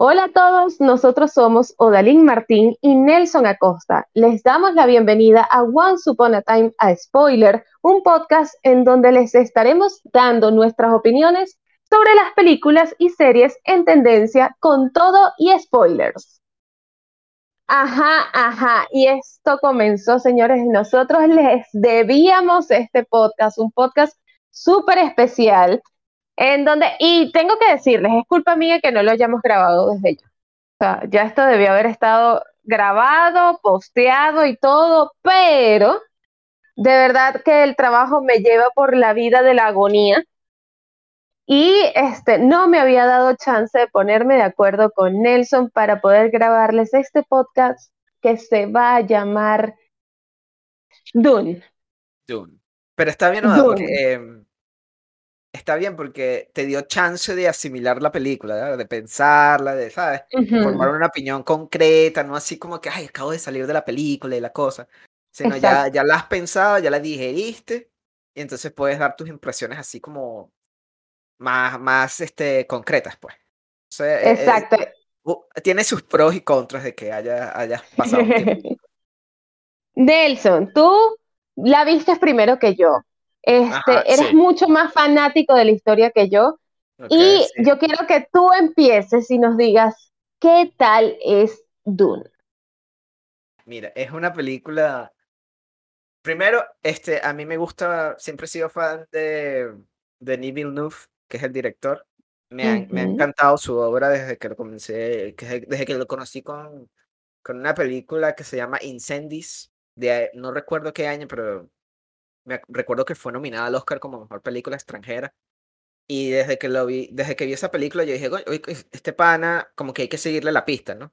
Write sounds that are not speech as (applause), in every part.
Hola a todos, nosotros somos Odalín Martín y Nelson Acosta. Les damos la bienvenida a Once Upon a Time a Spoiler, un podcast en donde les estaremos dando nuestras opiniones sobre las películas y series en tendencia con todo y spoilers. Ajá, ajá, y esto comenzó, señores, nosotros les debíamos este podcast, un podcast súper especial en donde, y tengo que decirles, es culpa mía que no lo hayamos grabado desde ya. O sea, ya esto debió haber estado grabado, posteado y todo, pero de verdad que el trabajo me lleva por la vida de la agonía. Y este, no me había dado chance de ponerme de acuerdo con Nelson para poder grabarles este podcast que se va a llamar Dune. Dune. Pero está bien, ¿no? Porque, em, está bien porque te dio chance de asimilar la película, de pensarla, de, ¿sabes? Formar una opinión concreta, no así como que, ay, acabo de salir de la película y la cosa. Sino ya, ya la has pensado, ya la digeriste, y entonces puedes dar tus impresiones así como más, más este, concretas, pues. E, e, Exacto. tiene sus pros y contras de que haya, hayas pasado tiempo. (laughs) Nelson, tú la viste primero que yo. Este, eres mucho más fanático de la historia que yo. y yo quiero que tú empieces y nos digas qué tal es Dune. Mira, es una película. Primero, este, a mí me gusta, siempre he sido fan de, de Denis Villeneuve, que es el director. Me, ha, me ha encantado su obra desde que lo comencé, desde que lo conocí con, con una película que se llama Incendies, de no recuerdo qué año, pero me recuerdo que fue nominada al Oscar como mejor película extranjera. Y desde que lo vi, desde que vi esa película, yo dije, este pana, como que hay que seguirle la pista, ¿no?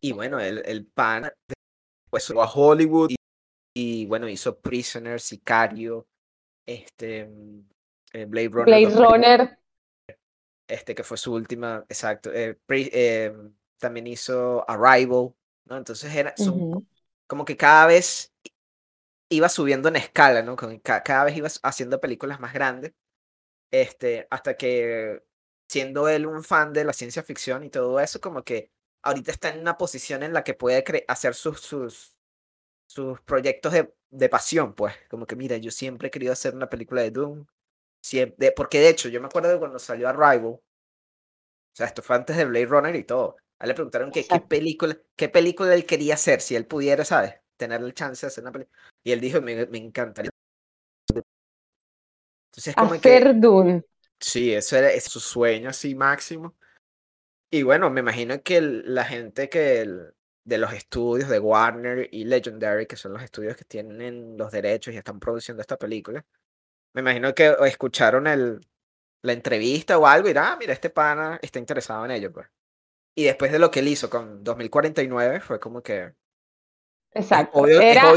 Y bueno, el, el pana pues a Hollywood y, bueno, hizo Prisoner, Sicario, este eh, Blade Runner. Blade Runner. Este que fue su última, exacto. Eh, em, también hizo Arrival, ¿no? Entonces era como que cada vez iba subiendo en escala, ¿no? Cada vez iba haciendo películas más grandes, este, hasta que siendo él un fan de la ciencia ficción y todo eso, como que ahorita está en una posición en la que puede hacer sus, sus, sus proyectos de, de, pasión, pues, como que mira, yo siempre he querido hacer una película de Doom, siempre, porque de hecho yo me acuerdo de cuando salió Arrival, o sea, esto fue antes de Blade Runner y todo, a él le preguntaron que, qué película, qué película él quería hacer, si él pudiera, ¿sabes? Tener el chance de hacer una película. Y él dijo, me, me encantaría. Entonces, como hacer Dune. Sí, eso era su sueño así máximo. Y bueno, me imagino que la gente que de los estudios de Warner y Legendary, que son los estudios que tienen los derechos y están produciendo esta película, me imagino que escucharon el, la entrevista o algo y dirán, ah, mira, este pana está interesado en ello, pues. Y después de lo que él hizo con 2049, fue como que Exacto. Era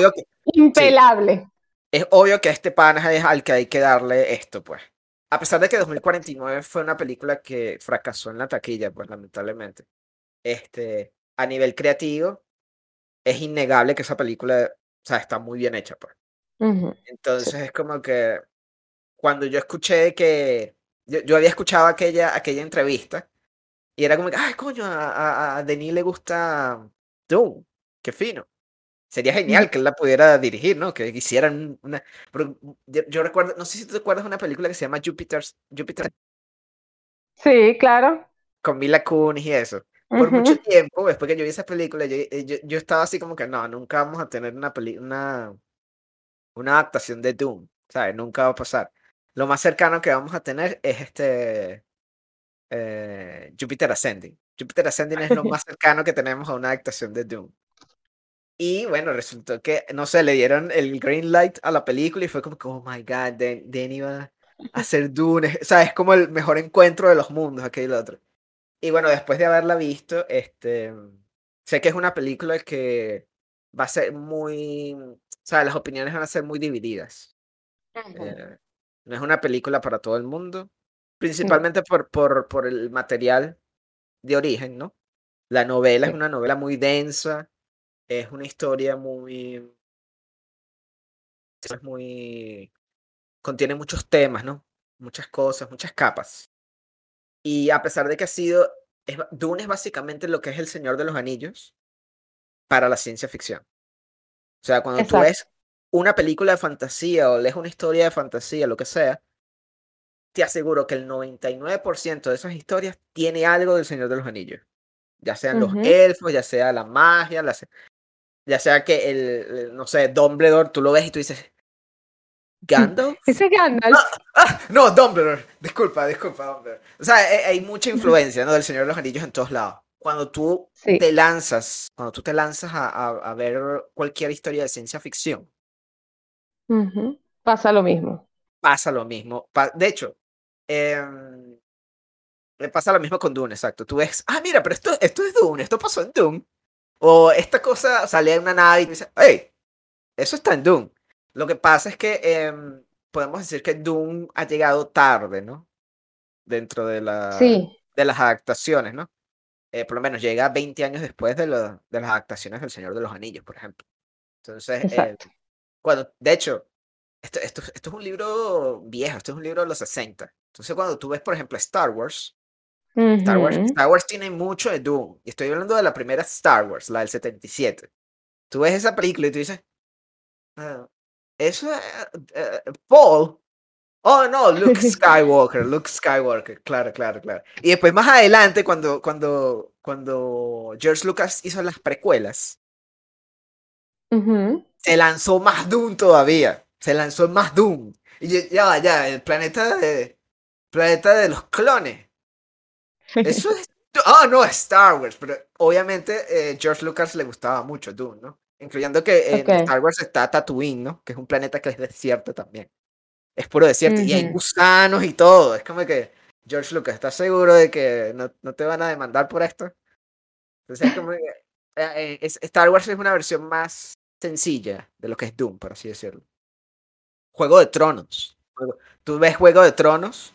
impelable. Es obvio que este pana es al que hay que darle esto, pues. A pesar de que 2049 fue una película que fracasó en la taquilla, pues lamentablemente. Este, a nivel creativo, es innegable que esa película, o sea, está muy bien hecha, pues. Entonces es como que cuando yo escuché que yo, yo, había escuchado aquella, aquella entrevista y era como que, ay, coño, a, a, Denis le gusta Doom, qué fino. Sería genial que él la pudiera dirigir, ¿no? Que hicieran una... yo, recuerdo, no sé si tú te acuerdas de una película que se llama Jupiter's... Jupiter. Sí, claro. Con Mila Kunis y eso. Por mucho tiempo, después que yo vi esa película, eh, yo, yo, estaba así como que no, nunca vamos a tener una, una, una adaptación de Doom, ¿sabes? Nunca va a pasar. Lo más cercano que vamos a tener es este eh, Jupiter Ascending. Jupiter Ascending es lo (laughs) más cercano que tenemos a una adaptación de Doom. Y bueno, resultó que, no sé, le dieron el green light a la película y fue como que, oh my god, Danny va a (laughs) hacer Dune. O sea, es como el mejor encuentro de los mundos, aquel otro. Y bueno, después de haberla visto, este, sé que es una película que va a ser muy, o sea, las opiniones van a ser muy divididas. Eh, no es una película para todo el mundo, principalmente por, por, por el material de origen, ¿no? La novela es una novela muy densa, es una historia muy. Es muy. Contiene muchos temas, ¿no? Muchas cosas, muchas capas. Y a pesar de que ha sido es, Dune es básicamente lo que es el Señor de los Anillos para la ciencia ficción. O sea, cuando tú ves una película de fantasía o lees una historia de fantasía, lo que sea, te aseguro que el 99% de esas historias tiene algo del Señor de los Anillos. Ya sean los elfos, ya sea la magia, ya sea que el, no sé, Dumbledore, tú lo ves y tú dices, ¿Gandalf? (laughs) Ese Gandalf. Ah, ah, no, Dumbledore. Disculpa, disculpa, Dumbledore. O sea, hay, mucha influencia, ¿no? Del Señor de los Anillos en todos lados. Cuando tú te lanzas, cuando tú te lanzas a, a, ver cualquier historia de ciencia ficción. Pasa lo mismo. Pasa lo mismo. de hecho, eh, pasa lo mismo con Dune, exacto. Tú ves, ah, mira, pero esto, esto es Dune, esto pasó en Dune. O esta cosa sale de una nave y dice, hey, eso está en Dune. Lo que pasa es que em, podemos decir que Dune ha llegado tarde, ¿no? Dentro de, la, de las adaptaciones, ¿no? Eh, por lo menos llega 20 años después de, de las adaptaciones del Señor de los Anillos, por ejemplo. Entonces, eh, cuando, de hecho, esto, esto, esto, es un libro viejo, esto es un libro de los 60. Entonces, cuando tú ves, por ejemplo, Star Wars, Star Wars, Star Wars tiene mucho de Dune. Y estoy hablando de la primera Star Wars, la del 77. Tú ves esa película y tú dices, ah, eso es eh, Paul. Oh, no, Luke (laughs) Skywalker, Luke Skywalker, claro, claro, claro. Y después más adelante, cuando, cuando, cuando George Lucas hizo las precuelas, se lanzó más Doom todavía. Se lanzó más Doom. Y ya, ya, el planeta de, planeta de los clones. Eso (laughs) es... Oh, no, Star Wars, pero obviamente eh, George Lucas le gustaba mucho Doom, ¿no? Incluyendo que en Star Wars está Tatooine, ¿no? Que es un planeta que es desierto también. Es puro desierto. Y hay gusanos y todo. Es como que, George Lucas, ¿estás seguro de que no, no te van a demandar por esto? Entonces es como que, (laughs) eh, eh, Star Wars es una versión más sencilla de lo que es Doom, por así decirlo. Juego de Tronos. Tú ves Juego de Tronos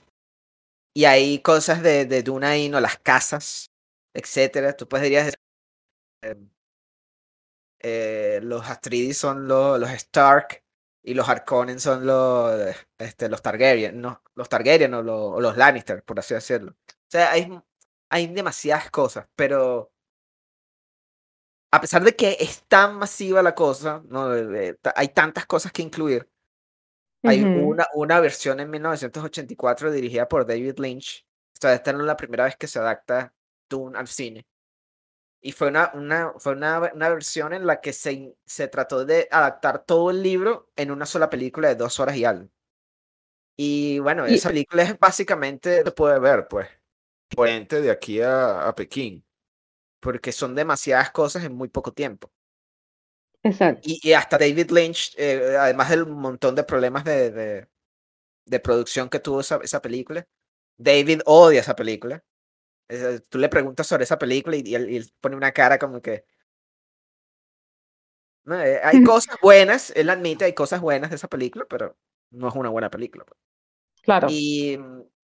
y hay cosas de, de Dune ahí, ¿no? Las casas, etcétera. Tú podrías decir, em, eh, los Astridis son los, los Stark y los Harkonnen son los, este, los Targaryen, no, los Targaryen o los, los Lannister, por así decirlo. O sea, hay, hay demasiadas cosas, pero a pesar de que es tan masiva la cosa, ¿no? hay tantas cosas que incluir. Hay una, una versión en 1984 dirigida por David Lynch. Esta no es la primera vez que se adapta Dune al cine. Y fue una, una, fue una, una, versión en la que se, se trató de adaptar todo el libro en una sola película de dos horas y algo. Y bueno, esa película es básicamente, se puede ver, pues, puente de aquí a, a, Pekín. Porque son demasiadas cosas en muy poco tiempo. Exacto. Y, y hasta David Lynch, eh, además del montón de problemas de, de, de producción que tuvo esa, esa película, David odia esa película Tú le preguntas sobre esa película y, él, pone una cara como que... Eh, hay (laughs) cosas buenas, él admite, hay cosas buenas de esa película, pero no es una buena película. Pues. Claro. Y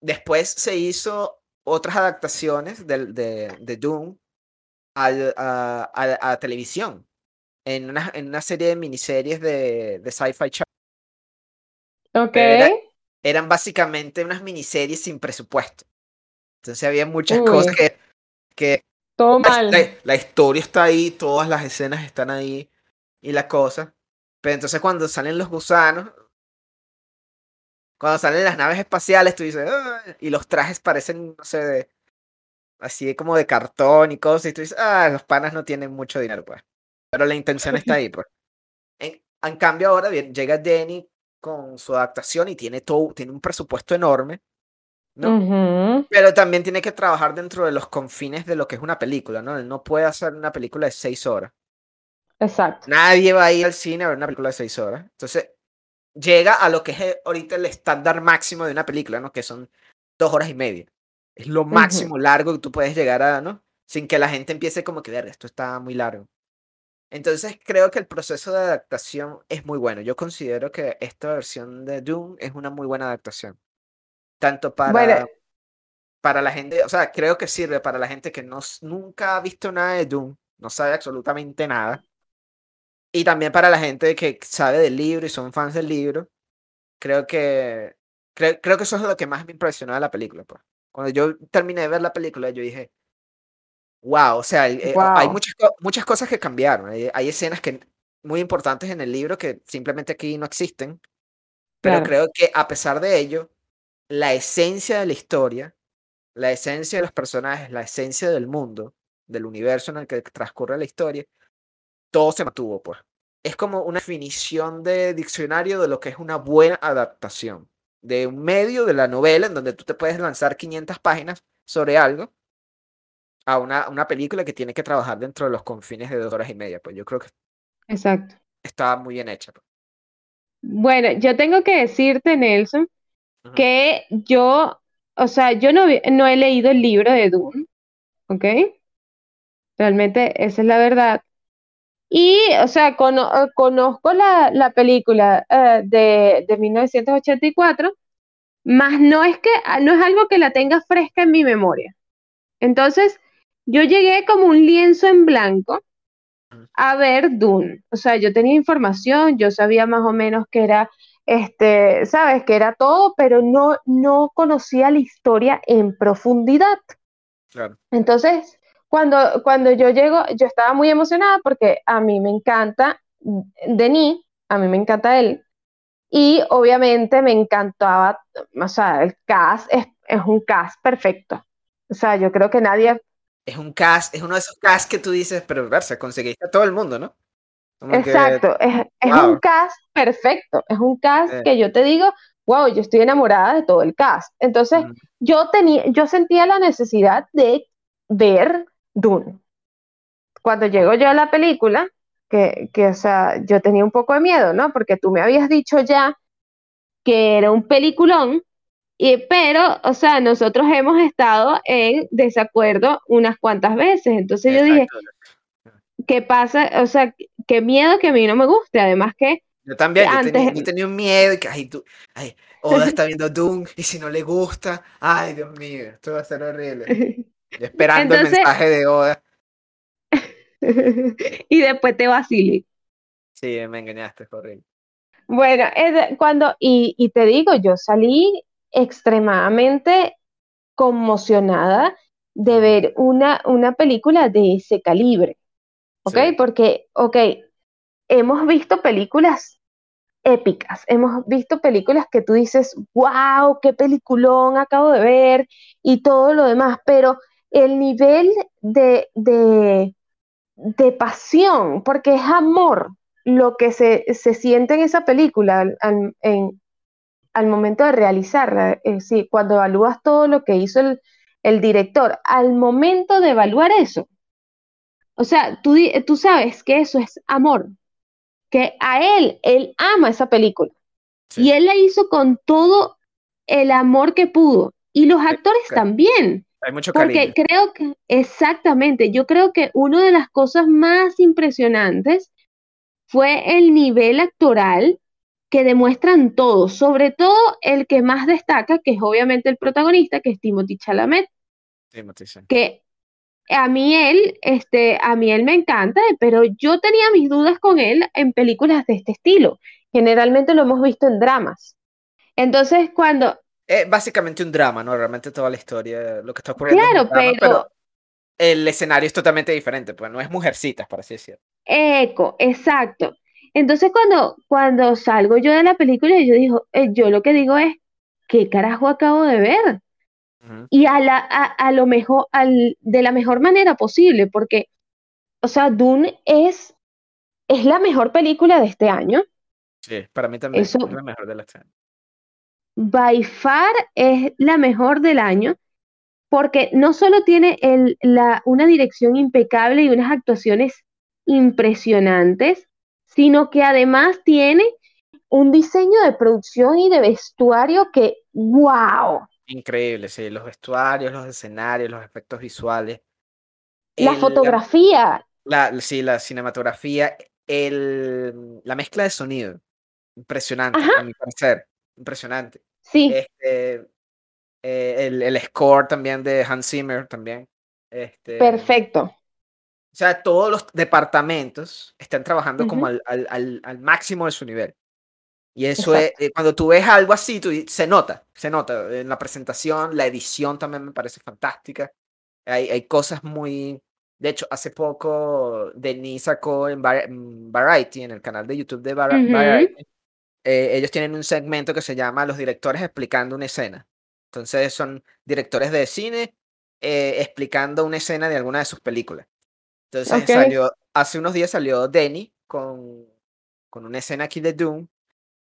después se hizo otras adaptaciones de, de, de Doom al, a, a, televisión, en una, en una serie de miniseries de, de Sci-Fi Channel. Ok. eran básicamente unas miniseries sin presupuesto. Entonces había muchas cosas que... que Todo mal. La, historia está ahí, todas las escenas están ahí y la cosa. Pero entonces cuando salen los gusanos, cuando salen las naves espaciales, tú dices, y los trajes parecen, no sé, de, así como de cartón y cosas, y tú dices, ah, los panas no tienen mucho dinero, pues. Pero la intención está ahí, pues. En, en cambio ahora bien, llega Denny con su adaptación y tiene todo, tiene un presupuesto enorme ¿no? Pero también tiene que trabajar dentro de los confines de lo que es una película, ¿no? Él no puede hacer una película de seis horas. Exacto. Nadie va a ir al cine a ver una película de seis horas. Entonces, llega a lo que es ahorita el estándar máximo de una película, ¿no? Que son dos horas y media. Es lo máximo largo que tú puedes llegar a, ¿no? Sin que la gente empiece como que, ver, esto está muy largo. Entonces creo que el proceso de adaptación es muy bueno. Yo considero que esta versión de Doom es una muy buena adaptación. Tanto para, para la gente, o sea, creo que sirve para la gente que no, nunca ha visto nada de Doom, no sabe absolutamente nada. Y también para la gente que sabe del libro y son fans del libro. Creo que, creo, creo que eso es lo que más me impresionó de la película. Pues. Cuando yo terminé de ver la película, yo dije, wow, o sea, eh, hay muchas, muchas cosas que cambiaron. Hay, escenas que muy importantes en el libro que simplemente aquí no existen. Pero creo que a pesar de ello, la esencia de la historia, la esencia de los personajes, la esencia del mundo, del universo en el que transcurre la historia, todo se mantuvo, pues. Es como una definición de diccionario de lo que es una buena adaptación de un medio de la novela en donde tú te puedes lanzar 500 páginas sobre algo a una, una película que tiene que trabajar dentro de los confines de dos horas y media. Pues yo creo que Exacto. está muy bien hecha. Pues. Bueno, yo tengo que decirte, Nelson, que yo, o sea, yo no, no he leído el libro de Dune, ¿ok? Realmente esa es la verdad. Y, o sea, conozco la, la película eh, de, de 1984, más no es que no es algo que la tenga fresca en mi memoria. Entonces, yo llegué como un lienzo en blanco a ver Dune. O sea, yo tenía información, yo sabía más o menos que era, este, sabes, que era todo, pero no, no conocía la historia en profundidad. Claro. Entonces, cuando, cuando yo llego, yo estaba muy emocionada porque a mí me encanta Denis, a mí me encanta él. Y obviamente me encantaba, o sea, el cast es, es un cast perfecto. O sea, yo creo que nadie es un cast, es uno de esos casts que tú dices, pero verse, conseguiste a todo el mundo, ¿no? Exacto, es, un cast perfecto, es un cast que yo te digo, wow, yo estoy enamorada de todo el cast. Entonces, yo tenía, yo sentía la necesidad de ver Dune. Cuando llego yo a la película, que, que, o sea, yo tenía un poco de miedo, ¿no? Porque tú me habías dicho ya que era un peliculón, pero, o sea, nosotros hemos estado en desacuerdo unas cuantas veces. Entonces yo dije, ¿qué pasa? O sea, qué miedo que a mí no me guste. Además que... Yo también, yo, tenía, un miedo y que, ay, tú, ay, Oda está viendo Doom y si no le gusta, ay, Dios mío, esto va a ser horrible. esperando el mensaje de Oda. (laughs) y después te vacilé. Sí, me engañaste, es horrible. Bueno, cuando, y, y te digo, yo salí extremadamente conmocionada de ver una, una película de ese calibre, ¿ok? Porque, ok, hemos visto películas épicas, hemos visto películas que tú dices, wow, qué peliculón acabo de ver y todo lo demás, pero el nivel de, de, de pasión, porque es amor lo que se, se siente en esa película, en, al momento de realizarla, es decir, cuando evalúas todo lo que hizo el, director, al momento de evaluar eso, o sea, tú, tú sabes que eso es amor, que a él, él ama esa película. Y él la hizo con todo el amor que pudo. Y los actores también. Hay mucho Porque creo que, exactamente, yo creo que una de las cosas más impresionantes fue el nivel actoral que demuestran todo, sobre todo el que más destaca, que es obviamente el protagonista, que es Timothy Chalamet. Timothy, Que a mí él, este, a mí él me encanta, pero yo tenía mis dudas con él en películas de este estilo. Generalmente lo hemos visto en dramas. Entonces, cuando... Es básicamente un drama, ¿no? Realmente toda la historia, lo que está ocurriendo. Claro, pero... El escenario es totalmente diferente, pues no es mujercitas, para así decirlo. Eco, exacto. Entonces cuando, cuando salgo yo de la película, yo digo, eh, yo lo que digo es, ¿qué carajo acabo de ver? Y a, la, a, lo mejor, al, de la mejor manera posible, porque, o sea, Dune es, es la mejor película de este año. Sí, para mí también es la mejor de este año. By far es la mejor del año, porque no solo tiene el, la, una dirección impecable y unas actuaciones impresionantes, sino que además tiene un diseño de producción y de vestuario que, wow. Increíble, sí, los vestuarios, los escenarios, los efectos visuales. La fotografía. La, sí, la cinematografía, el, la mezcla de sonido. Impresionante, a mi parecer. Impresionante. Sí. Este, eh, el, el, score también de Hans Zimmer también. Este, Perfecto. O sea, todos los departamentos están trabajando como al, al, al, máximo de su nivel. Y eso es, eh, cuando tú ves algo así, tú, se nota, se nota en la presentación, la edición también me parece fantástica. Hay, hay cosas muy, De hecho, hace poco Denis sacó en, Variety, en el canal de YouTube de Variety, eh, ellos tienen un segmento que se llama Los directores explicando una escena. Entonces son directores de cine eh, explicando una escena de alguna de sus películas. Entonces salió, hace unos días salió Denny con, con una escena aquí de Doom,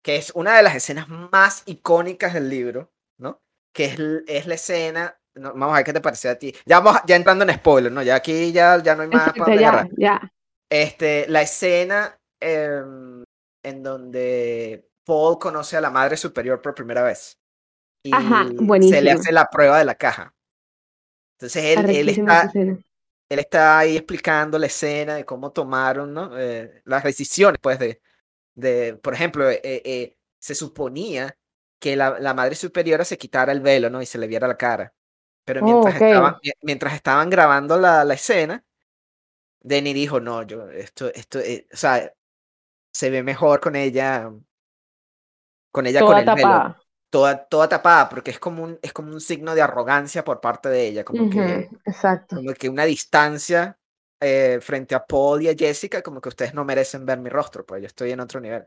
que es una de las escenas más icónicas del libro, ¿no? Que es, es la escena, vamos a ver qué te parece a ti. Ya vamos, ya entrando en spoiler, ¿no? Ya aquí ya, ya no hay más para ya, ya. Este, la escena em, en donde Paul conoce a la madre superior por primera vez. Y se le hace la prueba de la caja. Entonces él, él está, él está ahí explicando la escena de cómo tomaron ¿no? Eh, las decisiones, pues, de, de por ejemplo, eh, eh, se suponía que la, la, madre superiora se quitara el velo, ¿no? Y se le viera la cara. Pero mientras, estaban, mientras estaban grabando la, la escena, Denny dijo, no, yo, esto, esto, o sea, se ve mejor con ella, con ella con el velo toda, toda tapada, porque es como, un, es como un signo de arrogancia por parte de ella, como, que, exacto. como que una distancia eh, frente a Paul y a Jessica, como que ustedes no merecen ver mi rostro, pues yo estoy en otro nivel.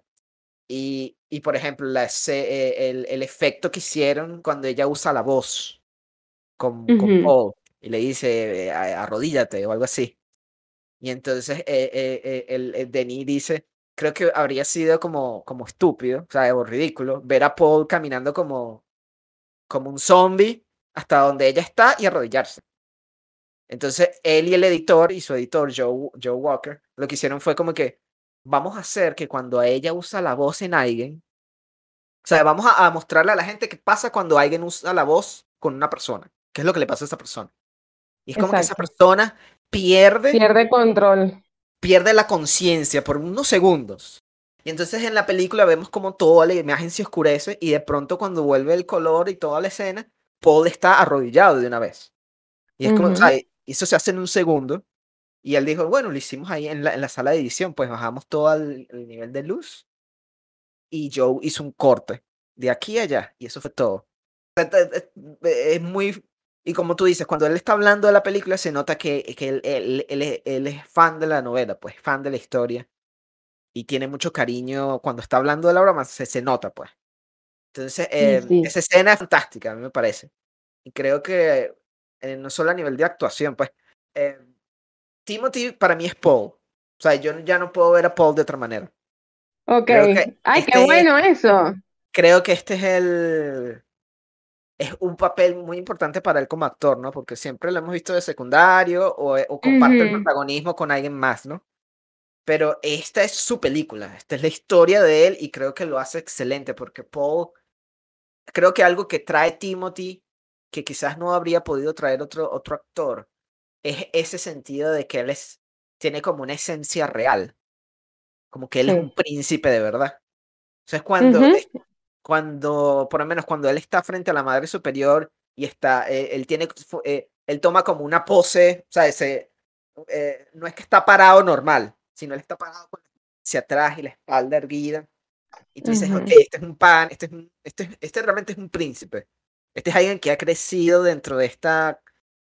Y, y por ejemplo, la, eh, el, el, efecto que hicieron cuando ella usa la voz con, con Paul y le dice eh, arrodíllate o algo así. Y entonces el, el Denis dice, creo que habría sido como, como estúpido, o sea, o ridículo, ver a Paul caminando como, como un zombie hasta donde ella está y arrodillarse. Entonces, él y el editor y su editor, Joe, Joe Walker, lo que hicieron fue como que vamos a hacer que cuando ella usa la voz en alguien, o sea, vamos a, mostrarle a la gente qué pasa cuando alguien usa la voz con una persona, qué es lo que le pasa a esa persona. Y es como que esa persona pierde... Pierde control pierde la conciencia por unos segundos. Y entonces en la película vemos como toda la imagen se oscurece y de pronto cuando vuelve el color y toda la escena, Paul está arrodillado de una vez. Y es como, o sea, eso se hace en un segundo. Y él dijo, bueno, lo hicimos ahí en la, en la sala de edición, pues bajamos todo el, nivel de luz. Y Joe hizo un corte de aquí a allá. Y eso fue todo. Es muy y como tú dices, cuando él está hablando de la película, se nota que, que él, él, él, es fan de la novela, pues fan de la historia. Y tiene mucho cariño. Cuando está hablando de la broma, se, se nota, pues. Entonces, eh, esa escena es fantástica, a mí me parece. Y creo que eh, no solo a nivel de actuación, pues. Eh, Timothy para mí es Paul. O sea, yo ya no puedo ver a Paul de otra manera. Ok. Ay, qué bueno eso. Creo que este es el es un papel muy importante para él como actor, ¿no? Porque siempre lo hemos visto de secundario o, eh, o comparte el protagonismo con alguien más, ¿no? Pero esta es su película, esta es la historia de él y creo que lo hace excelente porque Paul, creo que algo que trae Timothy, que quizás no habría podido traer otro, otro actor, es ese sentido de que él es, tiene como una esencia real, como que él es un príncipe de verdad. O sea, es cuando, cuando, por lo menos cuando él está frente a la madre superior y está, eh, él tiene, eh, él toma como una pose, o sea, ese, eh, no es que está parado normal, sino él está parado hacia atrás y la espalda erguida. Y tú dices, ok, este es un pan, este, es un, este, este realmente es un príncipe. Este es alguien que ha crecido dentro de esta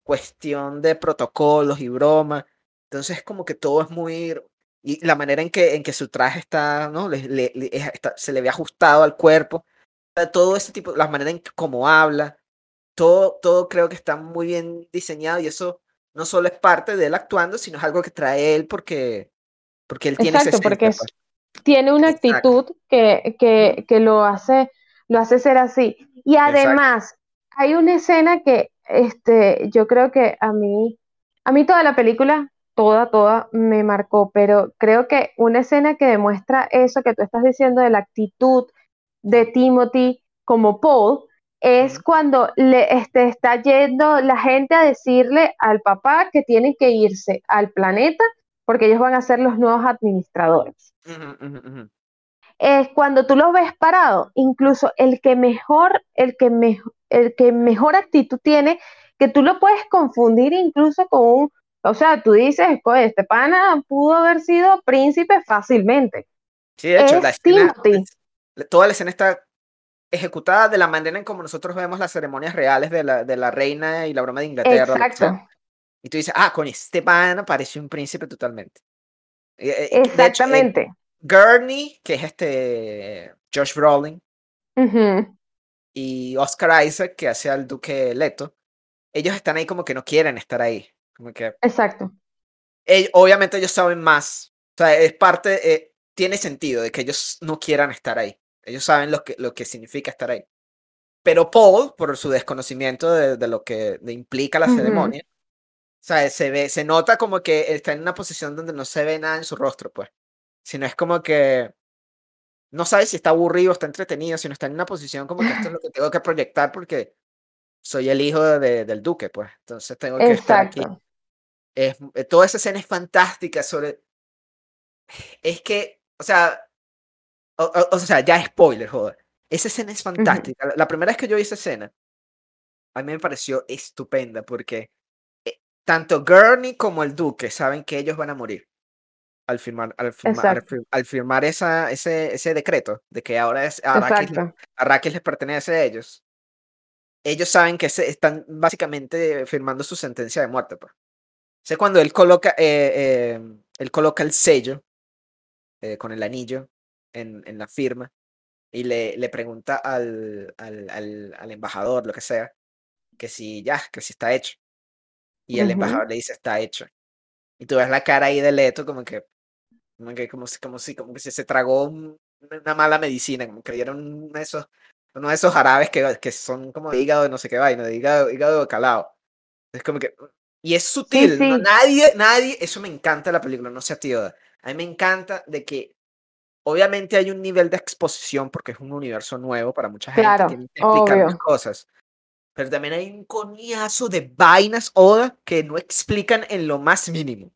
cuestión de protocolos y bromas. Entonces, como que todo es muy y la manera en que, en que su traje está, ¿no? Le, se le ve ajustado al cuerpo. Todo ese tipo, la manera en cómo habla, todo, todo creo que está muy bien diseñado y eso no solo es parte de él actuando, sino es algo que trae él porque, porque él tiene Exacto, porque pues. tiene una actitud que, que, que, lo, hace, lo hace ser así. Y además, hay una escena que este, yo creo que a mí, a mí toda la película toda, toda me marcó, pero creo que una escena que demuestra eso que tú estás diciendo de la actitud de Timothy como Paul es cuando le este, está yendo la gente a decirle al papá que tienen que irse al planeta porque ellos van a ser los nuevos administradores. Es cuando tú lo ves parado, incluso el que mejor, el que, el que mejor actitud tiene, que tú lo puedes confundir incluso con un o sea, tú dices, este pana pudo haber sido príncipe fácilmente. Sí, de hecho, la escena, toda la escena está ejecutada de la manera en como nosotros vemos las ceremonias reales de la, de la reina y la broma de Inglaterra. Exacto. Y tú dices, ah, con este pana parece un príncipe totalmente. Eh, eh, Exactamente. Gurney, que es este Josh Brolin, y Oscar Isaac, que hace al Duque Leto, ellos están ahí como que no quieren estar ahí. Como que, Exacto. obviamente ellos saben más. O sea, es parte, eh, tiene sentido de que ellos no quieran estar ahí. Ellos saben lo que, lo que significa estar ahí. Pero Paul, por su desconocimiento de, lo que implica la ceremonia, o sea, se ve, se nota como que está en una posición donde no se ve nada en su rostro, pues. Sino es como que no sabe si está aburrido, está entretenido, sino está en una posición como que esto es lo que tengo que proyectar porque soy el hijo de, del duque, pues. Entonces tengo que estar aquí. Es, eh, toda esa escena es fantástica sobre... Es que, o sea, o, sea, ya spoiler, joder. Esa escena es fantástica. la, primera vez que yo vi esa escena, a mí me pareció estupenda porque eh, tanto Gurney como el duque saben que ellos van a morir al firmar, al firmar, al firmar, esa, ese, ese decreto de que ahora es, a Arrakis, les pertenece a ellos, ellos saben que se están básicamente firmando su sentencia de muerte. Pues. sé cuando él coloca, eh, em, él coloca el sello eh, con el anillo en, en la firma y le, le pregunta al, al, al, al, embajador, lo que sea, que si ya, que si está hecho. Y el embajador le dice, está hecho. Y tú ves la cara ahí de Leto como que, como, que, como, si, como, si, como que se tragó una mala medicina, como que dieron uno de esos, uno de esos jarabes que, que son como de hígado de no sé qué vaina, de hígado, hígado calado. Es como que... Y es sutil, nadie, nadie, eso me encanta de la película, no a ti, A mí me encanta de que obviamente hay un nivel de exposición porque es un universo nuevo para mucha gente, claro, tienen que explicar cosas. Pero también hay un coñazo de vainas, Oda, que no explican en lo más mínimo.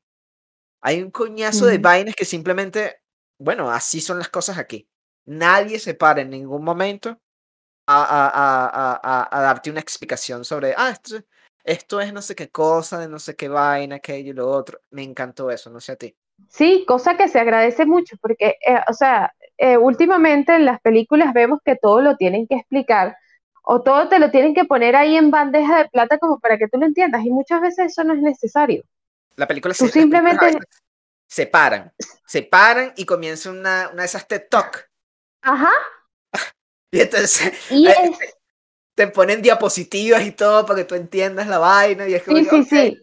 Hay un coñazo de vainas que simplemente, bueno, así son las cosas aquí. Nadie se para en ningún momento a, a, a, a darte una explicación sobre, ah, esto, esto, es no sé qué cosa, de no sé qué vaina, aquello y lo otro. Me encantó eso, no sé a ti. Sí, cosa que se agradece mucho, porque, eh, o sea, eh, últimamente en las películas vemos que todo lo tienen que explicar o todo te lo tienen que poner ahí en bandeja de plata como para que tú lo entiendas y muchas veces eso no es necesario. La película se, simplemente se paran, se paran y comienza una, una de esas TED Talk. Ajá. y entonces eh, te, ponen diapositivas y todo para que tú entiendas la vaina. Y es sí, sí, sí.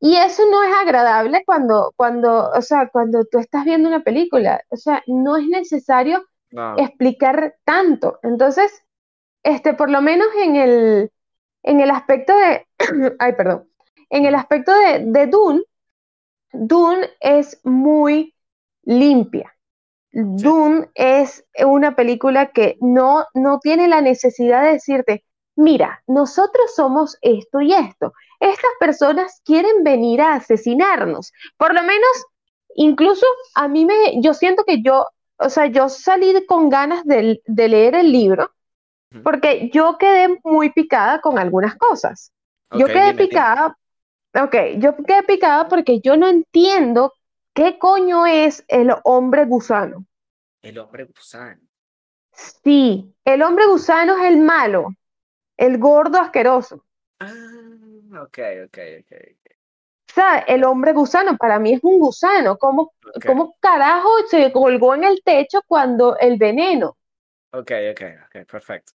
Y eso no es agradable cuando, cuando, o sea, cuando tú estás viendo una película. O sea, no es necesario explicar tanto. Entonces, este, por lo menos en el, en el aspecto de, (clears throat) ay, perdón, en el aspecto de, de Dune, Dune es muy limpia. Dune es una película que no, no tiene la necesidad de decirte, mira, nosotros somos esto y esto. Estas personas quieren venir a asesinarnos. Por lo menos, incluso a mí me, yo siento que yo, o sea, yo salí con ganas de, de leer el libro porque yo quedé muy picada con algunas cosas. yo quedé picada, ok, yo quedé picada porque yo no entiendo qué coño es el hombre gusano. El hombre gusano. Sí, el hombre gusano es el malo, el gordo asqueroso. Ah, ok, ok, ok. O sea, el hombre gusano para mí es un gusano. ¿Cómo, ¿Cómo carajo se colgó en el techo cuando el veneno? Ok, ok, ok, perfecto.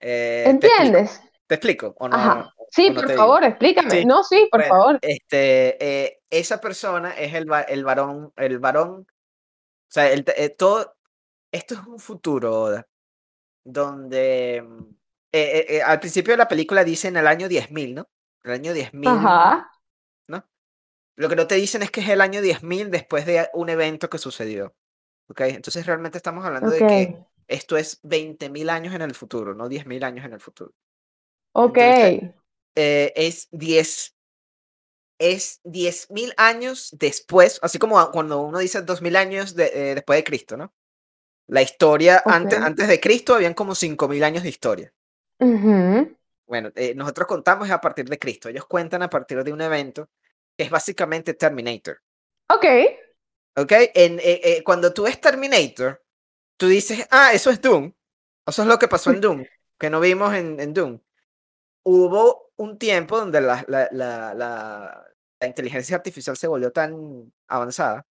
Eh, ¿Entiendes? ¿Te explico? ¿O no, Sí, por favor, explícame. No, sí, por favor. Este, eh, esa persona es el, el varón, el varón, o sea, el, eh, todo, esto es un futuro donde mm, al principio de la película dicen el año 10.000, ¿no? El año 10.000. Ajá. ¿No? Lo que no te dicen es que es el año 10.000 después de un evento que sucedió. ¿Ok? Entonces realmente estamos hablando de que esto es 20.000 años en el futuro, no 10.000 años en el futuro. Ok. eh, es 10 es 10.000 años después, así como cuando uno dice 2.000 años de, eh, después de Cristo, ¿no? La historia antes, antes de Cristo habían como 5.000 años de historia. Bueno, eh, nosotros contamos a partir de Cristo. Ellos cuentan a partir de un evento que es básicamente Terminator. Ok. Ok, en, eh, cuando tú ves Terminator, tú dices, ah, eso es Doom. Eso es lo que pasó en (laughs) Doom, que no vimos en, en Doom. hubo un tiempo donde la, la, la, la, inteligencia artificial se volvió tan avanzada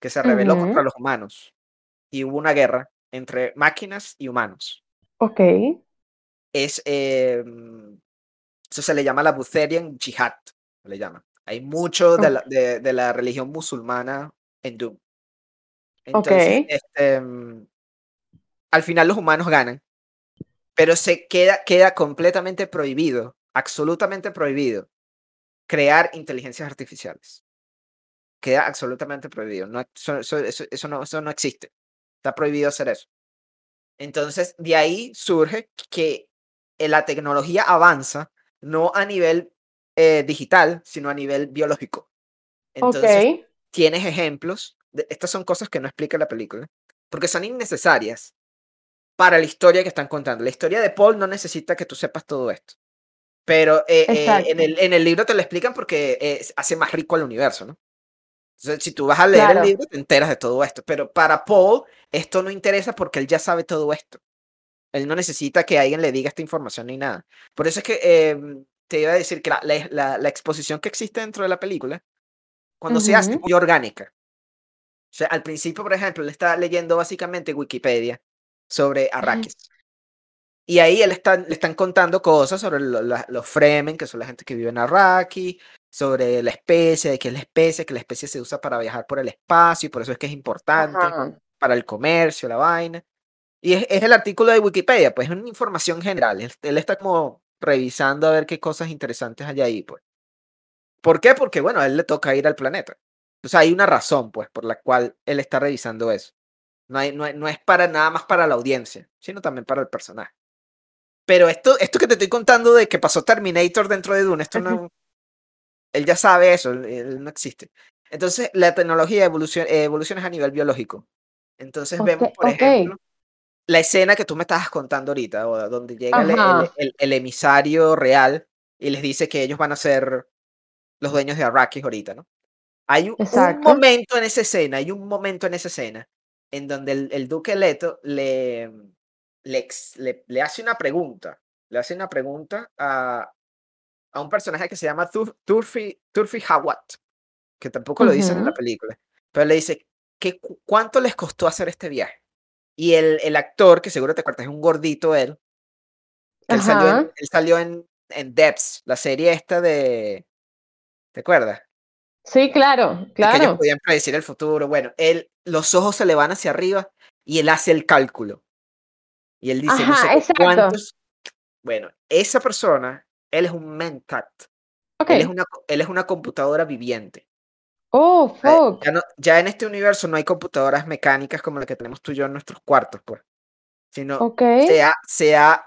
que se rebeló contra los humanos y hubo una guerra entre máquinas y humanos. Ok. Es, em, eso se le llama la Butherian Jihad, le llama. Hay mucho de, la, de, la, religión musulmana en Doom. Entonces, este, em, al final los humanos ganan, pero se queda, queda completamente prohibido, absolutamente prohibido, crear inteligencias artificiales. Queda absolutamente prohibido. No, eso, eso, no, eso no existe. Está prohibido hacer eso. Entonces, de ahí surge que la tecnología avanza no a nivel eh, digital, sino a nivel biológico. Entonces, tienes ejemplos. De, estas son cosas que no explica la película, porque son innecesarias para la historia que están contando. La historia de Paul no necesita que tú sepas todo esto. Pero eh, eh, en, el, en, el, libro te lo explican porque hace más rico al universo, ¿no? Entonces, si tú vas a leer el libro, te enteras de todo esto. Pero para Paul, esto no interesa porque él ya sabe todo esto. Él no necesita que alguien le diga esta información ni nada. Por eso es que em, te iba a decir que la, la, la, exposición que existe dentro de la película, cuando se hace muy orgánica. O sea, al principio, por ejemplo, él está leyendo básicamente Wikipedia sobre Arrakis. Y ahí él está, le están contando cosas sobre los Fremen, que son la gente que vive en Arrakis, sobre la especie, de que es la especie, que la especie se usa para viajar por el espacio y por eso es que es importante para el comercio, la vaina. Y es, el artículo de Wikipedia, pues es una información general. Él, está como revisando a ver qué cosas interesantes hay ahí, pues. ¿Por qué? Porque, bueno, a él le toca ir al planeta. O sea, hay una razón, pues, por la cual él está revisando eso. No, hay, no, no es para nada más para la audiencia, sino también para el personaje. Pero esto, esto que te estoy contando de que pasó Terminator dentro de Dune, esto no. él ya sabe eso, él, no existe. Entonces, la tecnología evoluciona, evoluciona a nivel biológico. Entonces, vemos, por ejemplo, la escena que tú me estabas contando ahorita, donde llega el, el, emisario real y les dice que ellos van a ser los dueños de Arrakis ahorita, ¿no? Hay un, momento en esa escena, hay un momento en esa escena en donde el, duque Leto le, le, le, hace una pregunta, le hace una pregunta a, a un personaje que se llama Turfi, Turfi Hawat, que tampoco lo dicen en la película, pero le dice, ¿qué, ¿cuánto les costó hacer este viaje? Y el, el actor, que seguro te acuerdas, es un gordito él. Él salió, en, él salió en, en Depths, la serie esta de... ¿Te acuerdas? Sí, claro, claro. Que ellos podían predecir el futuro. Bueno, él, los ojos se le van hacia arriba y él hace el cálculo. Y él dice, no sé cuántos. Bueno, esa persona, él es un mentat. Okay. Él, es una, él es una computadora viviente. Oh, fuck. Ya, en este universo no hay computadoras mecánicas como las que tenemos tú y yo en nuestros cuartos, pues. Sino se, ha, se, ha,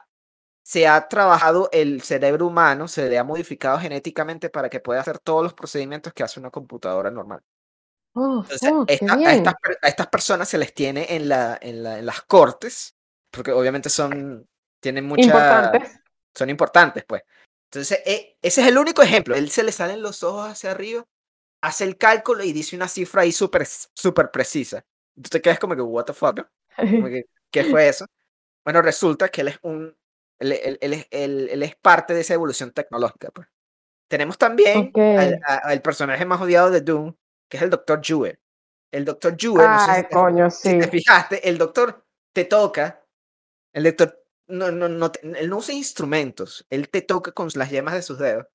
se ha trabajado el cerebro humano, se le ha modificado genéticamente para que pueda hacer todos los procedimientos que hace una computadora normal. Oh, Entonces, a, estas, a, estas, personas se les tiene en, la, en, la, en las cortes, porque obviamente son, tienen mucha... Importantes. Son importantes, pues. Entonces, e, ese es el único ejemplo. Él se le salen los ojos hacia arriba hace el cálculo y dice una cifra ahí súper super precisa. Tú te quedas como que, what the fuck, ¿qué fue eso? Bueno, resulta que él es un, él, él, él, es parte de esa evolución tecnológica. Pues. Tenemos también al, personaje más odiado de Doom, que es el Dr. Jewel. El Dr. Jewel, Ay, coño, sí. si te fijaste, el doctor te toca, el doctor no, no, no, él no usa instrumentos, él te toca con las yemas de sus dedos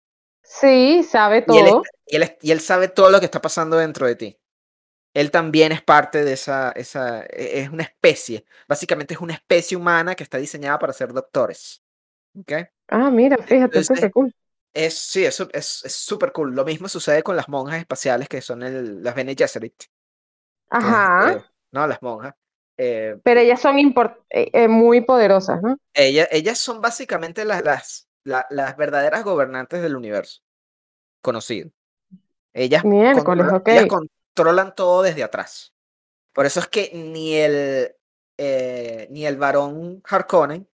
Sí, sabe todo. Y él, y él, sabe todo lo que está pasando dentro de ti. Él también es parte de esa, esa, e, es una especie. Básicamente es una especie humana que está diseñada para ser doctores. ¿Okay? Ah, mira, fíjate, eso es cool. Es, sí, eso es súper cool. Lo mismo sucede con las monjas espaciales que son el, las Bene Gesserit. Ajá. Eh, no, las monjas. Eh, Pero ellas son eh, muy poderosas, ¿no? Ellas, ellas son básicamente las, las, las verdaderas gobernantes del universo conocido. Ellas, controlan, todo desde atrás. Por eso es que ni el, eh, ni el varón Harkonnen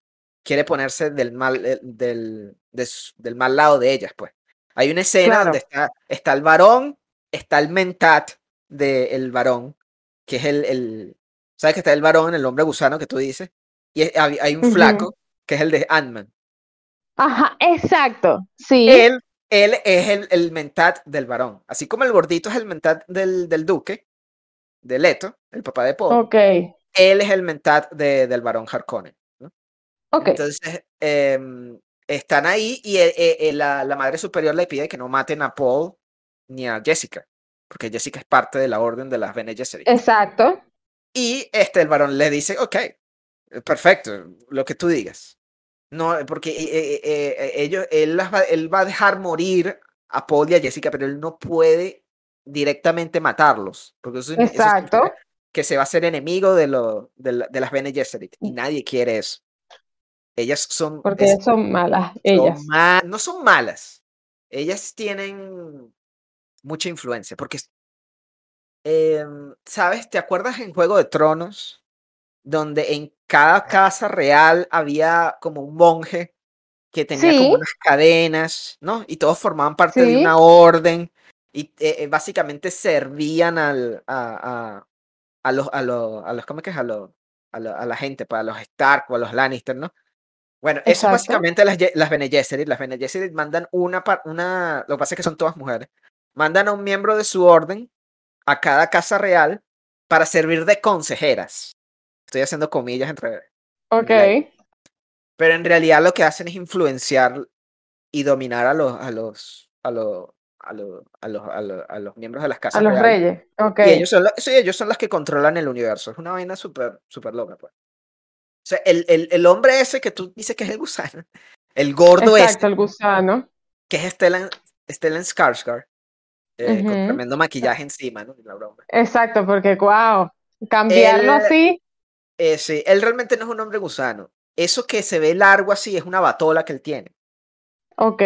quiere ponerse del mal, eh, del, del mal lado de ellas, pues. Hay una escena donde está, está el varón, está el mentat del varón, que es el, el, ¿sabes que está el varón, el hombre gusano que tú dices? Y hay, un flaco, que es el de Ant-Man. Ajá, exacto, sí. Él, él es el, el mentat del varón. Así como el gordito es el mentat del, del duque, de Leto, el papá de Paul. Ok, Él es el mentat de, del varón Harkonnen. ¿no? ok. Entonces, em, están ahí y eh, eh, eh, la, la madre superior le pide que no maten a Paul ni a Jessica, porque Jessica es parte de la orden de las Bene Gesserit. Exacto. Y este, el varón le dice, ok, perfecto, lo que tú digas. No, porque eh, eh, eh, eh, ellos, él, las va, él va a dejar morir a Paul y a Jessica, pero él no puede directamente matarlos, porque eso, eso Exacto. significa que se va a ser enemigo de, lo, de, de las Bene Gesserit, y nadie quiere eso. Ellas son, Porque es- son malas son ellas. no son malas, ellas tienen mucha influencia, porque, em, ¿sabes? ¿Te acuerdas en Juego de Tronos? Donde en cada casa real había como un monje que tenía Sí. como unas cadenas, ¿no? Y todos formaban parte de una orden y eh, eh, básicamente servían al, a, a, a los, a los, a los, ¿cómo es que es? A, los, a, la gente, para los Stark o a los Lannister, ¿no? Bueno, eso es básicamente las, las Bene Gesserit. Las Bene Gesserit mandan una, una, lo que pasa es que son todas mujeres, mandan a un miembro de su orden a cada casa real para servir de consejeras. Estoy haciendo comillas entre... Ok. pero en realidad lo que hacen es influenciar y dominar a los, a los, a los, a los, a los, a los, a los miembros de las casas A los reales. reyes. Ok. Y ellos son, los, sí, ellos son los que controlan el universo. Es una vaina súper, súper loca, pues. O sea, el, el, el hombre ese que tú dices que es el gusano, (laughs) el gordo Exacto, ese, el gusano. que es Stellan, Stellan Skarsgård, eh, con tremendo maquillaje encima, ¿no? La broma. Exacto, porque wow. Cambiarlo así. Eh, sí, él realmente no es un hombre gusano. Eso que se ve largo así es una batola que él tiene. Ok.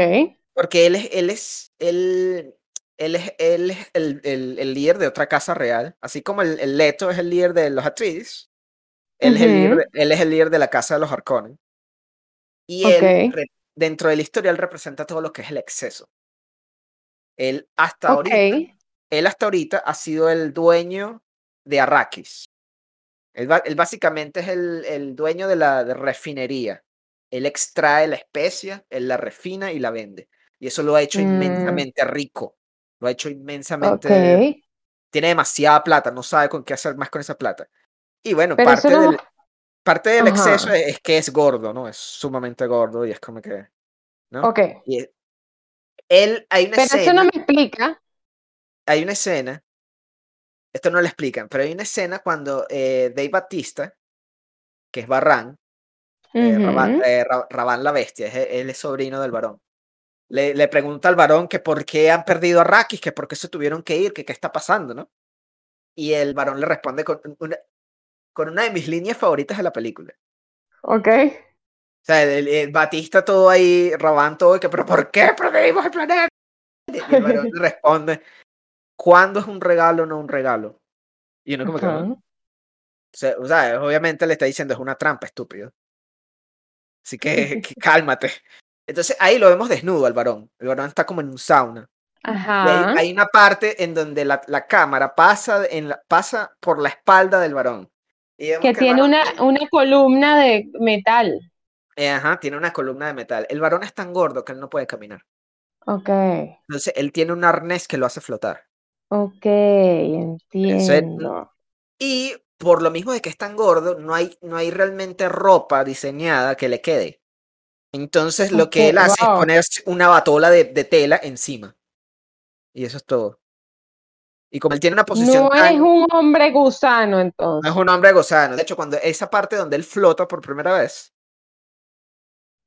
Porque él es, él es, él, él es, él es el, el- el líder de otra casa real. Así como el, el Leto es el líder de los Atreides. Él, es el líder de, él es el líder de la casa de los Harkonnen. Y él, dentro de la historia, él representa todo lo que es el exceso. Él hasta ahorita, él hasta ahorita ha sido el dueño de Arrakis. Él, él básicamente es el, el dueño de la de refinería. Él extrae la especia, él la refina y la vende. Y eso lo ha hecho Mm. inmensamente rico. Lo ha hecho inmensamente. Tiene demasiada plata, no sabe con qué hacer más con esa plata. Y bueno, Pero eso parte no. del, parte del exceso Ajá. es, es que es gordo, ¿no? Es sumamente gordo y es como que. ¿no? Ok. Y él, hay una Pero eso escena no me explica. hay una escena, esto no lo explican, pero hay una escena cuando eh, Dave Batista, que es Barran, eh, Rabán, Ujú. eh, Ra- Rabán la bestia, es, él es sobrino del varón. Le, le pregunta al varón que por qué han perdido a Rakis, que por qué se tuvieron que ir, que qué está pasando, ¿no? Y el varón le responde con una, con una de mis líneas favoritas de la película. Ok. O sea, el, el Batista todo ahí, Rabán todo, y que, pero ¿por qué perdimos el planeta? Y el varón le responde, ¿cuándo es un regalo o no un regalo? Y uno como que, obviamente le está diciendo es una trampa, estúpido. Así que, (laughs) que cálmate. Entonces ahí lo vemos desnudo al varón. El varón está como en un sauna. Hay, Ajá. hay una parte en donde la, la cámara pasa, en la- pasa por la espalda del varón. Y Que tiene varón una, una columna de metal. eh, ajá, tiene una columna de metal. El varón es tan gordo que él no puede caminar. Ok. Entonces él tiene un arnés que lo hace flotar. Ok, Entonces, entiendo. y por lo mismo de que es tan gordo, no hay, no hay realmente ropa diseñada que le quede. Entonces lo que él hace wow. es ponerse una batola de, de tela encima. Y eso es todo. Y como él tiene una posición No tan... es un hombre gusano, no es entonces. un hombre gozano. De hecho, cuando esa parte donde él flota por primera vez,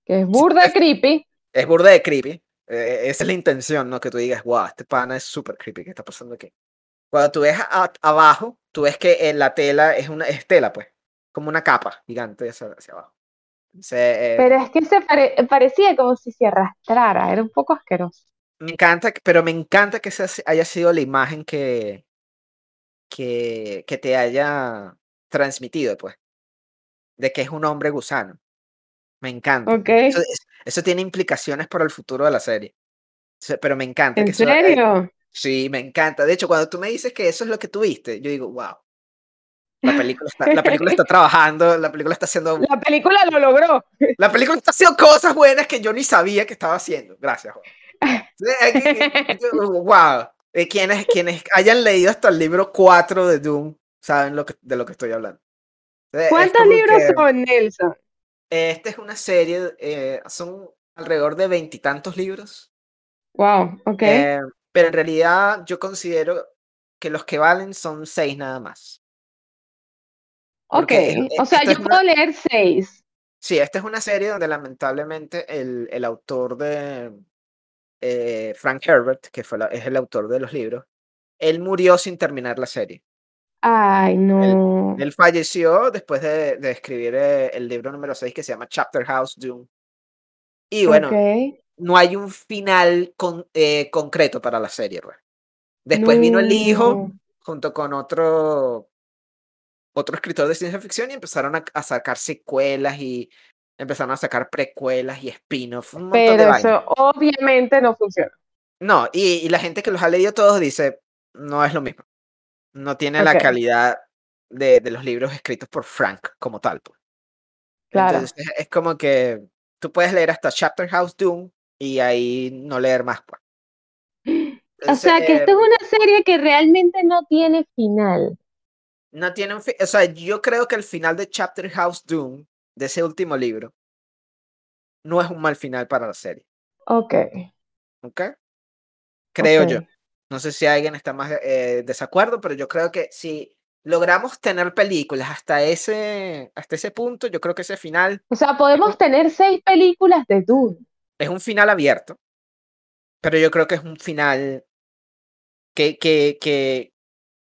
Que es burda es- creepy. es burda de creepy. Eh, esa es la intención, ¿no? Que tú digas, wow, este pana es súper creepy, ¿qué está pasando aquí? Cuando tú ves a- abajo, tú ves que la tela es una es tela, pues, como una capa gigante hacia, hacia abajo. Entonces, eh, Pero es que se pare- parecía como si se arrastrara. Era un poco asqueroso. me encanta, pero me encanta que esa haya sido la imagen que, que, que te haya transmitido, pues, de que es un hombre gusano. Me encanta. Ok. Eso, es- eso tiene implicaciones para el futuro de la serie. Pero me encanta que ¿En eso, eh, serio? sí, me encanta. De hecho, cuando tú me dices que eso es lo que tú viste, yo digo, wow. La (laughs) película, está, la película está trabajando, la película está haciendo... La película lo logró. (laughs) La película está haciendo cosas buenas que yo ni sabía que estaba haciendo. Gracias, Juan. (laughs) wow. Eh, quienes, quienes hayan leído hasta el libro 4 de Doom saben lo que, de lo que estoy hablando. ¿Cuántos libros son, Nelson? Esta es una serie, eh, son alrededor de veintitantos libros. Wow, ok. Eh, pero en realidad yo considero que los que valen son seis nada más. Ok, o sea, yo puedo leer seis. Sí, esta es una serie donde lamentablemente el, el autor de eh, Frank Herbert, que fue es el autor de los libros, él murió sin terminar la serie. Ay, no. Él, falleció después de, de escribir eh, el libro número 6 que se llama Chapter House Doom. Y bueno, no hay un final con, eh, concreto para la serie. Pues. Después vino el hijo junto con otro otro escritor de ciencia ficción y empezaron a, sacar secuelas y empezaron a sacar precuelas y spin-off. Pero eso obviamente no funciona. No, y, la gente que los ha leído todos dice, no es lo mismo. No tiene la calidad de, de, los libros escritos por Frank como tal. Pues. Claro. Entonces es como que tú puedes leer hasta Chapter House Doom y ahí no leer más. Pues. o sea, que esto es eh, una serie que realmente no tiene final. No tiene un O sea, yo creo que el final de Chapter House Doom, de ese último libro, no es un mal final para la serie. Ok. Ok. Creo yo. No sé si alguien está más eh, desacuerdo, pero yo creo que si logramos tener películas hasta ese, hasta ese punto, yo creo que ese final. O sea, podemos tener seis películas de Doom. Es un final abierto, pero yo creo que es un final que, que, que,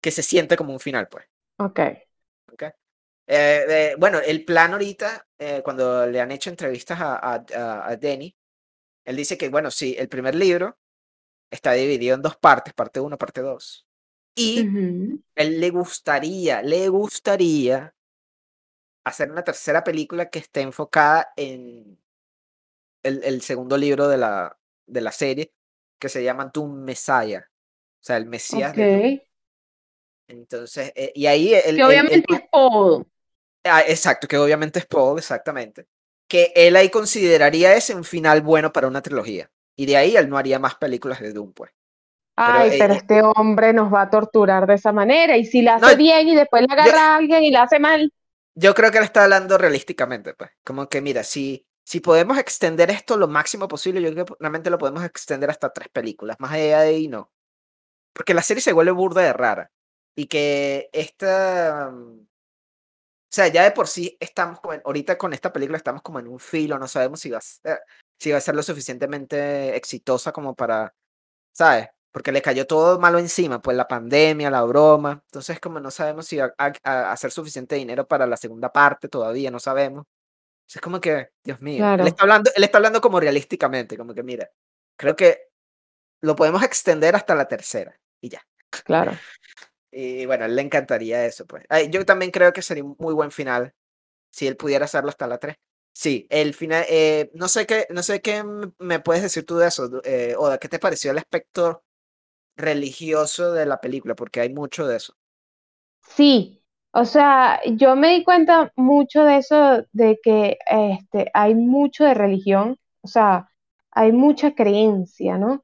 que se siente como un final, pues. Ok. okay. Eh, bueno, el plan ahorita, eh, cuando le han hecho entrevistas a, a, a, Denny, él dice que, bueno, sí, el primer libro está dividido en dos partes, parte uno, parte dos. Y él le gustaría, le gustaría hacer una tercera película que esté enfocada en el, el segundo libro de la, de la serie, que se llama Doom Messiah. O sea, el Mesías de entonces, eh, y ahí... El, que obviamente es Paul. Ah, exacto, que obviamente es Paul, exactamente. Que él ahí consideraría ese un final bueno para una trilogía. Y de ahí él no haría más películas de Doom, pues. Ay, pero, eh, este hombre nos va a torturar de esa manera. Y si la hace bien y después le agarra a alguien y la hace mal. Yo creo que él está hablando realísticamente, pues. Como que, mira, si, si podemos extender esto lo máximo posible, yo creo que realmente lo podemos extender hasta tres películas. Más allá de ahí, no. Porque la serie se vuelve burda de rara y que esta, mm, o sea, ya de por sí estamos ahorita con esta película estamos como en un filo, no sabemos si va a ser, si va a ser lo suficientemente exitosa como para, ¿sabes? Porque le cayó todo malo encima, pues la pandemia, la broma, entonces como no sabemos si va a, hacer suficiente dinero para la segunda parte todavía, no sabemos. Es como que, Dios mío, él, está hablando, él está hablando como realísticamente, como que mira, creo que lo podemos extender hasta la tercera y ya. Claro. (laughs) Y bueno, a él le encantaría eso, pues. yo también creo que sería un muy buen final si él pudiera hacerlo hasta la 3. Sí, el final, eh, no sé qué, no sé qué me puedes decir tú de eso, eh, Oda, ¿qué te pareció el aspecto religioso de la película? Porque hay mucho de eso. Sí, o sea, yo me di cuenta mucho de eso, de que este, hay mucho de religión, o sea, hay mucha creencia, ¿no?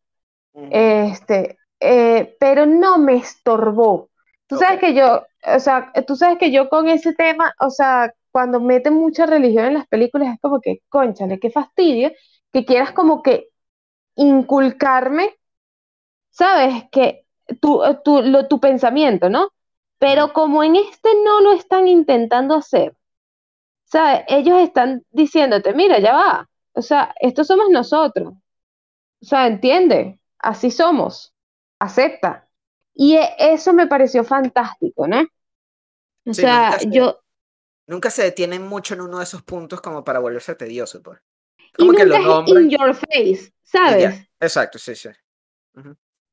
Este, eh, pero no me estorbó. Tú sabes que yo, o sea, tú sabes que yo con ese tema, o sea, cuando meten mucha religión en las películas es como que, conchale, qué fastidio, que quieras como que inculcarme, ¿sabes? Que tu, tu, lo, tu pensamiento, ¿no? Pero como en este no lo están intentando hacer, ¿sabes? Ellos están diciéndote, mira, ya va, o sea, esto somos nosotros, o sea, entiende, así somos, acepta. Y e, eso me pareció fantástico, ¿no? O sea, yo... Nunca se detienen mucho en uno de esos puntos como para volverse tedioso, pues. Como y nunca es in your face, ¿sabes? Exacto, sí, sí.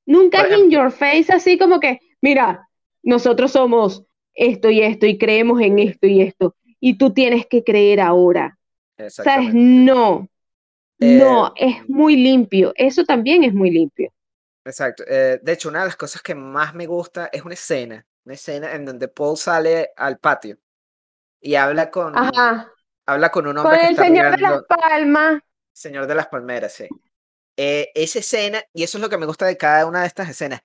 Nunca es in your face, así como que, mira, nosotros somos esto y esto y creemos en esto y esto, y tú tienes que creer ahora. ¿Sabes? No, no, eh, es muy limpio, eso también es muy limpio. Exacto. Eh, de hecho, una de las cosas que más me gusta es una escena una escena en donde Paul sale al patio y habla con, Ajá. habla con un Con hombre que el está señor de las palmas. Señor de las Palmeras, sí. Eh, esa escena, y eso es lo que me gusta de cada una de estas escenas.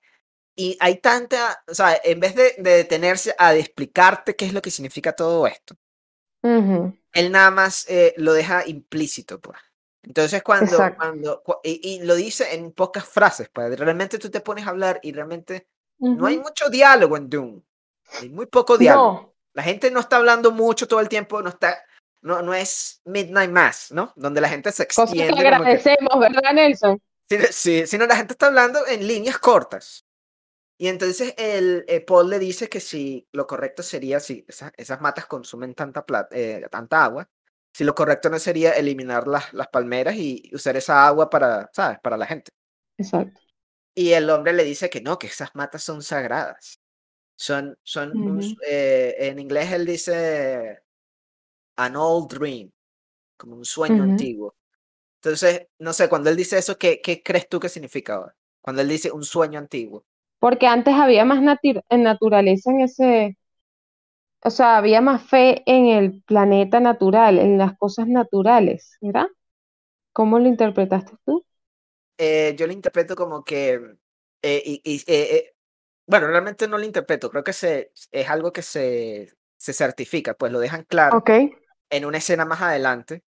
Y hay tanta, o sea, en vez de, de detenerse a explicarte qué es lo que significa todo esto, Ujú, él nada más eh, lo deja implícito, pues. Entonces cuando, Exacto. cuando cu- y, y lo dice en pocas frases, pues realmente tú te pones a hablar y realmente no hay mucho diálogo en Doom. Hay muy poco diálogo. No, La gente no está hablando mucho todo el tiempo, no está, no, no es Midnight Mass, ¿no? Donde la gente se cosa que extiende. como que- agradecemos, ¿verdad, Nelson? Sí, sí, sino la gente está hablando en líneas cortas. Y entonces el, eh, Paul le dice que si lo correcto sería, si esa- esas matas consumen tanta, plata, tanta agua, si lo correcto no sería eliminar las, las palmeras y usar esa agua para, ¿sabes? Para la gente. Exacto. Y el hombre le dice que no, que esas matas son sagradas. Son, son eh, en inglés él dice an old dream, como un sueño antiguo. Entonces, no sé, cuando él dice eso, ¿qué, qué crees tú que significa ahora? Cuando él dice un sueño antiguo. Porque antes había más naturaleza en ese, o sea, había más fe en el planeta natural, en las cosas naturales, ¿verdad? ¿Cómo lo interpretaste tú? Eh, yo lo interpreto como que, y, y, eh, bueno, realmente no lo interpreto, creo que se, es algo que se, se certifica, pues lo dejan claro Ok, en una escena más adelante,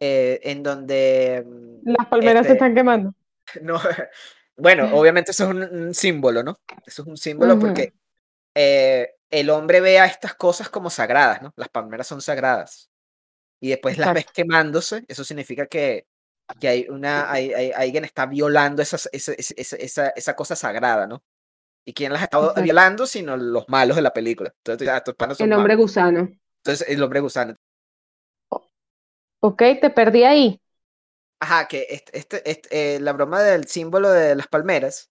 eh, en donde... mm, las palmeras se este, están quemando. (laughs) No, bueno, (laughs) obviamente eso es un, un símbolo, ¿no? Eso es un símbolo porque eh, el hombre ve a estas cosas como sagradas, ¿no? Las palmeras son sagradas. Y después las ves quemándose, eso significa que, que hay una, hay, hay- alguien está violando esa, esa, esa, esa cosa sagrada, ¿no? ¿Y quién las está Exacto. violando? Sino los malos de la película. Entonces, ah, estos panos son El hombre malos. gusano. Entonces, el hombre gusano. Ok, te perdí ahí. Ajá, que este, este, este, eh, la broma del símbolo de las palmeras,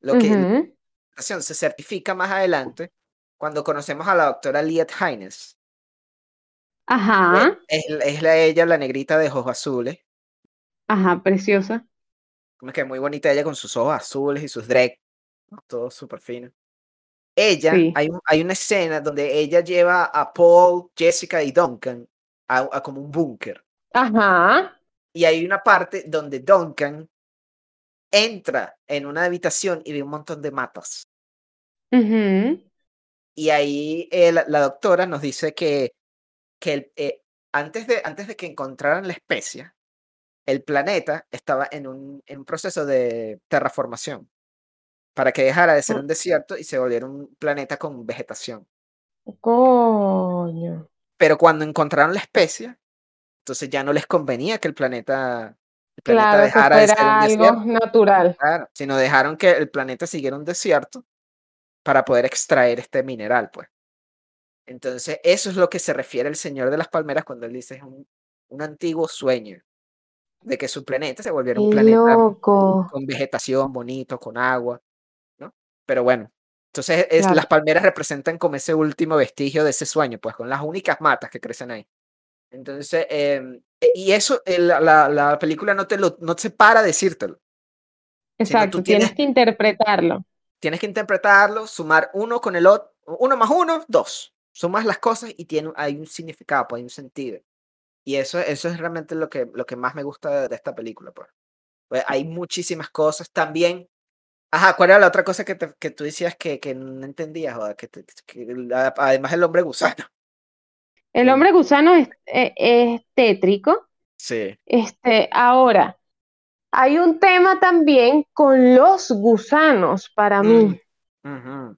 lo que, Ujú. presentación se certifica más adelante cuando conocemos a la doctora Liet Hines. Ajá, Es, es la, ella, la negrita de ojos azules. ajá, preciosa. Como que muy bonita ella con sus ojos azules y sus dread. Todo súper fino. Ella, Sí. hay, un- hay una escena donde ella lleva a Paul, Jessica y Duncan a, a como un búnker. Ajá, Y hay una parte donde Duncan entra en una habitación y ve un montón de matas. ujú, Y ahí eh, la, la doctora nos dice que, que eh, antes, de, antes de que encontraran la especie, el planeta estaba en un, en un proceso de terraformación para que dejara de ser Oh. un desierto y se volviera un planeta con vegetación. Coño. Pero cuando encontraron la especie, entonces ya no les convenía que el planeta, el planeta Claro, dejara de ser un algo desierto, natural. claro, sino dejaron que el planeta siguiera un desierto para poder extraer este mineral, pues. Entonces, eso es lo que se refiere el Señor de las Palmeras cuando él dice es un, un antiguo sueño de que su planeta se volviera un planeta con vegetación bonito, con agua. Pero bueno, entonces es, Claro. las palmeras representan como ese último vestigio de ese sueño, pues con las únicas matas que crecen ahí. Entonces, em, e- y eso, el- la, la- la película no te lo, no se para decírtelo. Exacto, tú tienes tienes- que interpretarlo. Tienes que interpretarlo, sumar uno con el otro, uno más uno, dos. Sumas las cosas y tiene, hay un significado, pues, hay un sentido. Y eso, eso es realmente lo que, lo que más me gusta de, de esta película. Pues. Pues hay muchísimas cosas también. Ajá, ¿cuál era la otra cosa que, te- que tú decías que, que no entendías? joda? Que, te- que además el hombre gusano. El Sí. hombre gusano es, eh, es tétrico. Sí. Este, ahora, hay un tema también con los gusanos para mí. Mm, ujú,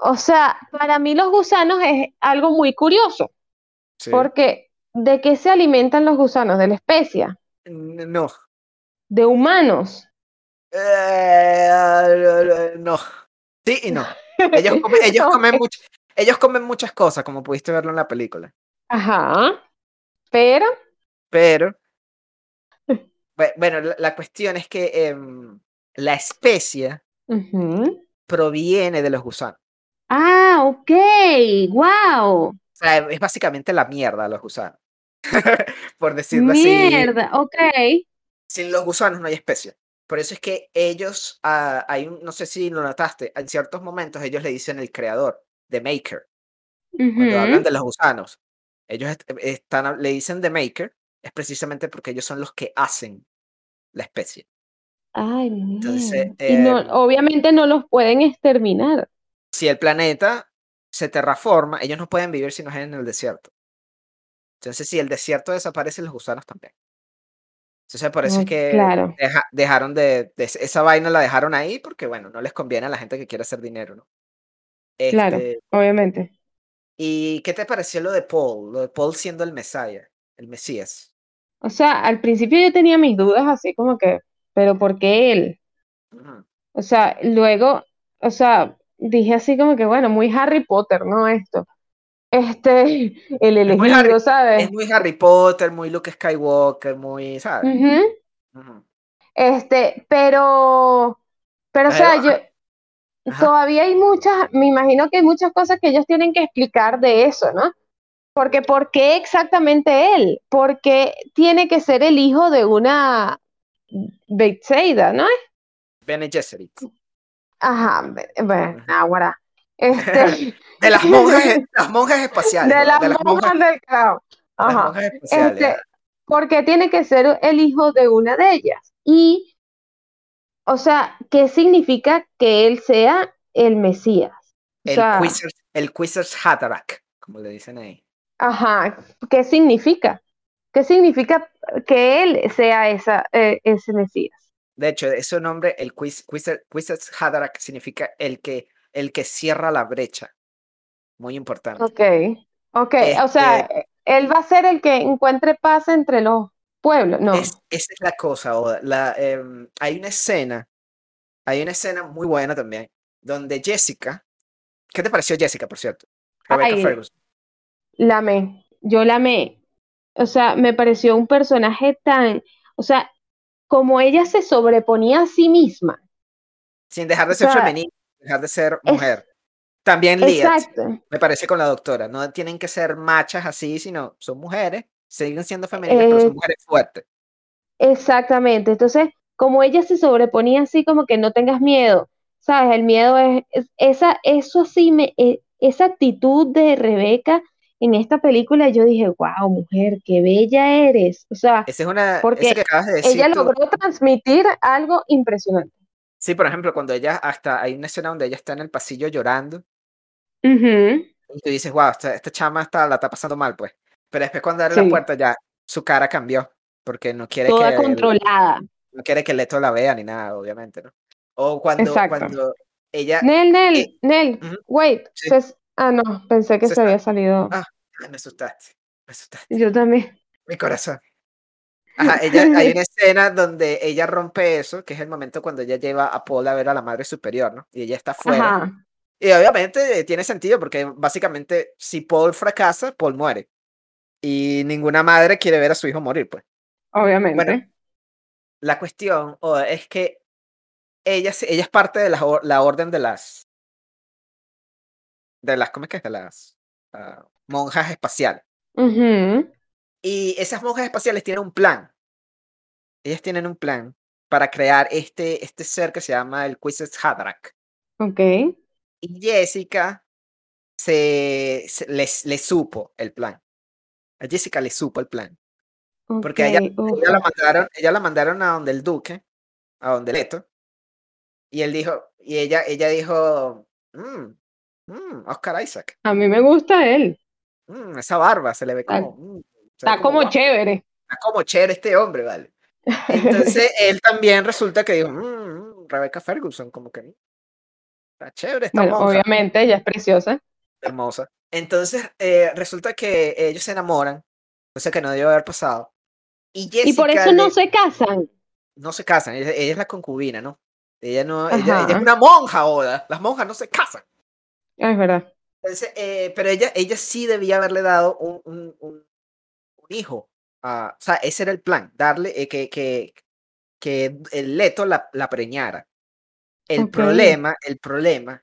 O sea, para mí los gusanos es algo muy curioso, sí. porque ¿de qué se alimentan los gusanos? De la especie, N- No. de humanos. Eh, no. Sí y no. Ellos (laughs) comen, ellos comen ellos muchas cosas, como pudiste verlo en la película. Ajá, pero, Pero, (laughs) bue- bueno, la, la cuestión es que em, la especie proviene de los gusanos. Ah, ok, wow. O sea, es básicamente la mierda de los gusanos. (laughs) Por decirlo así. Mierda, ok. Sin los gusanos no hay especie. Por eso es que ellos, ah, hay un, no sé si lo notaste, en ciertos momentos ellos le dicen el creador, the maker, cuando hablan de los gusanos. Ellos est- están, le dicen the maker, es precisamente porque ellos son los que hacen la especie. Ay, Entonces, mierda. Y no, em, obviamente no los pueden exterminar. si el planeta se terraforma, ellos no pueden vivir si no es en el desierto. Entonces, si el desierto desaparece, los gusanos también. Entonces, por eso es Oh, que claro, deja- dejaron de, de- esa vaina la dejaron ahí porque, bueno, no les conviene a la gente que quiere hacer dinero, ¿no? claro, Este, obviamente. ¿y qué te pareció lo de Paul? Lo de Paul siendo el Messiah, el Mesías. O sea, al principio yo tenía mis dudas así como que, pero ¿por qué él? O sea, luego, o sea, dije así como que, bueno, muy Harry Potter, ¿no? Esto. Este, (laughs) el Es Harry, elegido, ¿sabes? es muy Harry Potter, muy Luke Skywalker, muy, ¿sabes? Este, pero, pero, o sea, yo, ajá, todavía hay muchas, me imagino que hay muchas cosas que ellos tienen que explicar de eso, ¿no? Porque, ¿por qué exactamente él? Porque tiene que ser el hijo de una Betsaida, ¿no? Bene Gesserit. Ajá, bueno, ahora, este, (laughs) De las monjas, e, (laughs) las monjas espaciales, de las de las monjas, monjas del caos. Ajá, monjas este, porque tiene que ser el hijo de una de ellas. Y, o sea, ¿qué significa que él sea el Mesías? O El sea, Quizers, el Quizers Haderach, como le dicen ahí. ajá, ¿qué significa? ¿Qué significa que él sea esa, eh, ese Mesías? De hecho, ese nombre, el Quiz- Quizer- Quizers Haderach, significa el que, el que cierra la brecha. Muy importante. Ok, ok, o sea, Este, él va a ser el que encuentre paz entre los pueblos, no. es, esa es la cosa, Oda. La, em, hay una escena, hay una escena muy buena también, donde Jessica, ¿qué te pareció Jessica, por cierto? Rebecca Ay, Ferguson. la amé, yo la amé. O sea, me pareció un personaje tan, o sea, como ella se sobreponía a sí misma. Sin dejar de ser sea, femenina, dejar de ser mujer. También exacto. me parece con la doctora. No tienen que ser machas así, sino son mujeres, siguen siendo femeninas, pero son eh, mujeres fuertes. exactamente. Entonces, como ella se sobreponía así, como que no tengas miedo, ¿sabes? El miedo es, es- esa, eso sí me, eh, esa actitud de Rebeca en esta película, yo dije, wow, mujer, qué bella eres. O sea, Esa es una, esa porque que acabas de ella decir tú. logró transmitir algo impresionante. Sí, por ejemplo, cuando ella, hasta hay una escena donde ella está en el pasillo llorando Ujú, y tú dices, wow, esta, esta chama está, la está pasando mal, pues. Pero después cuando abre la sí, puerta ya su cara cambió, porque no quiere toda que el- controlada. no quiere que Leto la vea ni nada, obviamente, ¿no? O cuando, Exacto. cuando ella, Nel, eh, Nel, Nel, ujú, wait. sí, se- ah, no, pensé que se se había salido. ah, me asustaste, me asustaste, Yo también. mi corazón. Ajá, (laughs) ella, hay una escena donde ella rompe eso, que es el momento cuando ella lleva a Paul a ver a la madre superior, ¿no? Y ella está afuera. Ajá, Y obviamente eh, tiene sentido porque básicamente si Paul fracasa, Paul muere. Y ninguna madre quiere ver a su hijo morir, pues. Bueno, obviamente. la cuestión Oda, es que ella, ella es parte de la, la orden de las, de las, ¿cómo es que es? De las ah, monjas espaciales. Ujú, Y esas monjas espaciales tienen un plan. Ellas tienen un plan para crear este, este ser que se llama el Quizet Haderach. Ok, Y Jessica se, se- les, le supo el plan. A Jessica le supo el plan. Porque ella, uf. ella la mandaron, ella la mandaron a donde el duque, a donde Leto, y él dijo, y ella, ella dijo, "Mm, mm, Oscar Isaac, A mí me gusta él. mm, esa barba se le ve como, mm, está como chévere. está como chévere este hombre, ¿vale? Entonces (laughs) él también resulta que dijo, "Mm, mm, Rebecca Ferguson, como que "Mm, está chévere esta Bueno, obviamente ella es preciosa. hermosa. Entonces eh, resulta que ellos se enamoran, cosa que no debió haber pasado. Y Y por eso no se casan. no se casan, ella, ella es la concubina, ¿no? Ella no, ella, ella es una monja ahora, las monjas no se casan. es verdad. Entonces, eh, pero ella, ella sí debía haberle dado un, un, un- un hijo. a- o sea, ese era el plan, darle, eh, que, que, que el Leto la, la preñara. El problema, el problema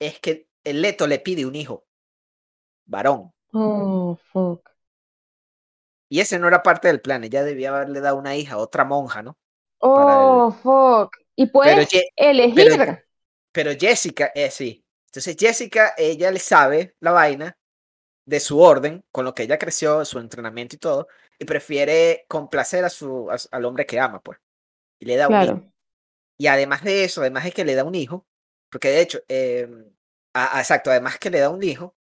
es que el Leto le pide un hijo, varón. Oh, fuck. Y ese no era parte del plan, ella debía haberle dado una hija a otra monja, ¿no? Oh, fuck. Y puedes elegir. Pero, Jessica, eh, sí. Entonces Jessica, ella le sabe la vaina de su orden, con lo que ella creció, su entrenamiento y todo, y prefiere complacer a su, al hombre que ama, pues. Y le da un hijo. Y además de eso, además de que le da un hijo, porque de hecho, em, exacto, además que le da un hijo,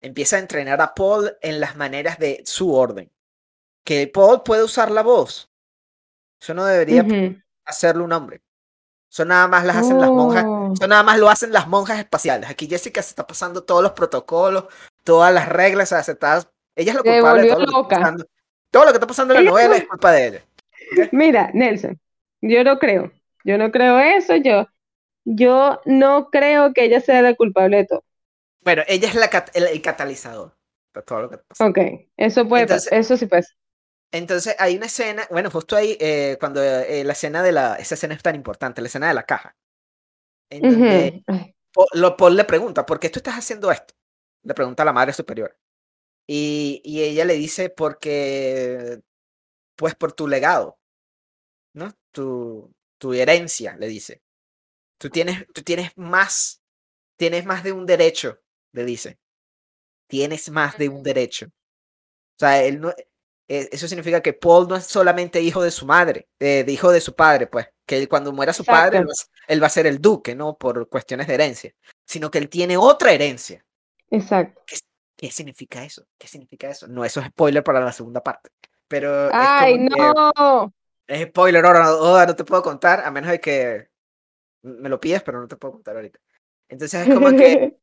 empieza a entrenar a Paul en las maneras de su orden. Que Paul puede usar la voz. Eso no debería hacerlo un hombre. Eso nada más las hacen las monjas. Oh. Eso nada más lo hacen las monjas espaciales. Aquí Jessica se está pasando todos los protocolos, todas las reglas aceptadas. Ella es lo culpable de todo lo que está pasando. Todo lo que está pasando en la novela es culpa de ella. Mira, Nelson, yo no creo. Yo no creo eso. Yo, yo no creo que ella sea la culpable de todo. Bueno, ella es la, el, catalizador de todo lo que pasa. Ok, eso puede eso sí pasa. Entonces hay una escena, bueno, justo ahí, eh, cuando eh, la escena de la, esa escena es tan importante, la escena de la caja. En Paul, le pregunta, ¿por qué tú estás haciendo esto? Le pregunta a la madre superior. Y, y ella le dice, porque, pues por tu legado, ¿no? Tu, tu herencia, le dice. Tú tienes, tú tienes más, tienes más de un derecho le dice. Tienes más de un derecho. O sea, él no, e, eso significa que Paul no es solamente hijo de su madre, eh, de hijo de su padre, pues, que cuando muera su padre, él va a ser el duque, ¿no? Por cuestiones de herencia, sino que él tiene otra herencia. Exacto. ¿Qué, significa eso? ¿Qué significa eso? No, eso es spoiler para la segunda parte. Pero. ¡Ay, no! Es spoiler, ahora no te puedo contar, a menos de que me lo pides, pero no te puedo contar ahorita. Entonces es como que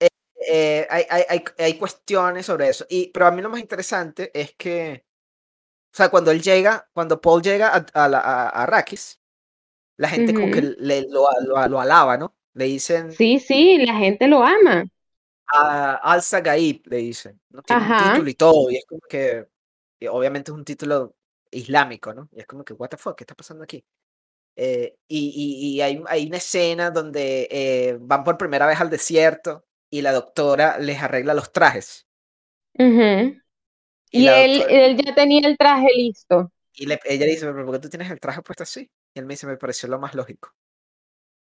(laughs) eh, hay, hay, hay, cuestiones sobre eso. Y, pero a mí lo más interesante es que, o sea, cuando él llega, cuando Paul llega a, a, a, Arrakis, la gente como que le, lo, lo, alaba, ¿no? Le dicen... Sí, sí, la gente lo ama. A Al Sagaib le dicen, ¿no? Tiene un título y todo, y es como que, obviamente es un título islámico, ¿no? Y es como que, what the fuck, ¿qué está pasando aquí? Eh, y, y, hay, hay, una escena donde eh, van por primera vez al desierto y la doctora les arregla los trajes. Y, él, él, ya tenía el traje listo. Y ella dice, ¿pero por qué tú tienes el traje puesto así? Y él me dice, me pareció lo más lógico.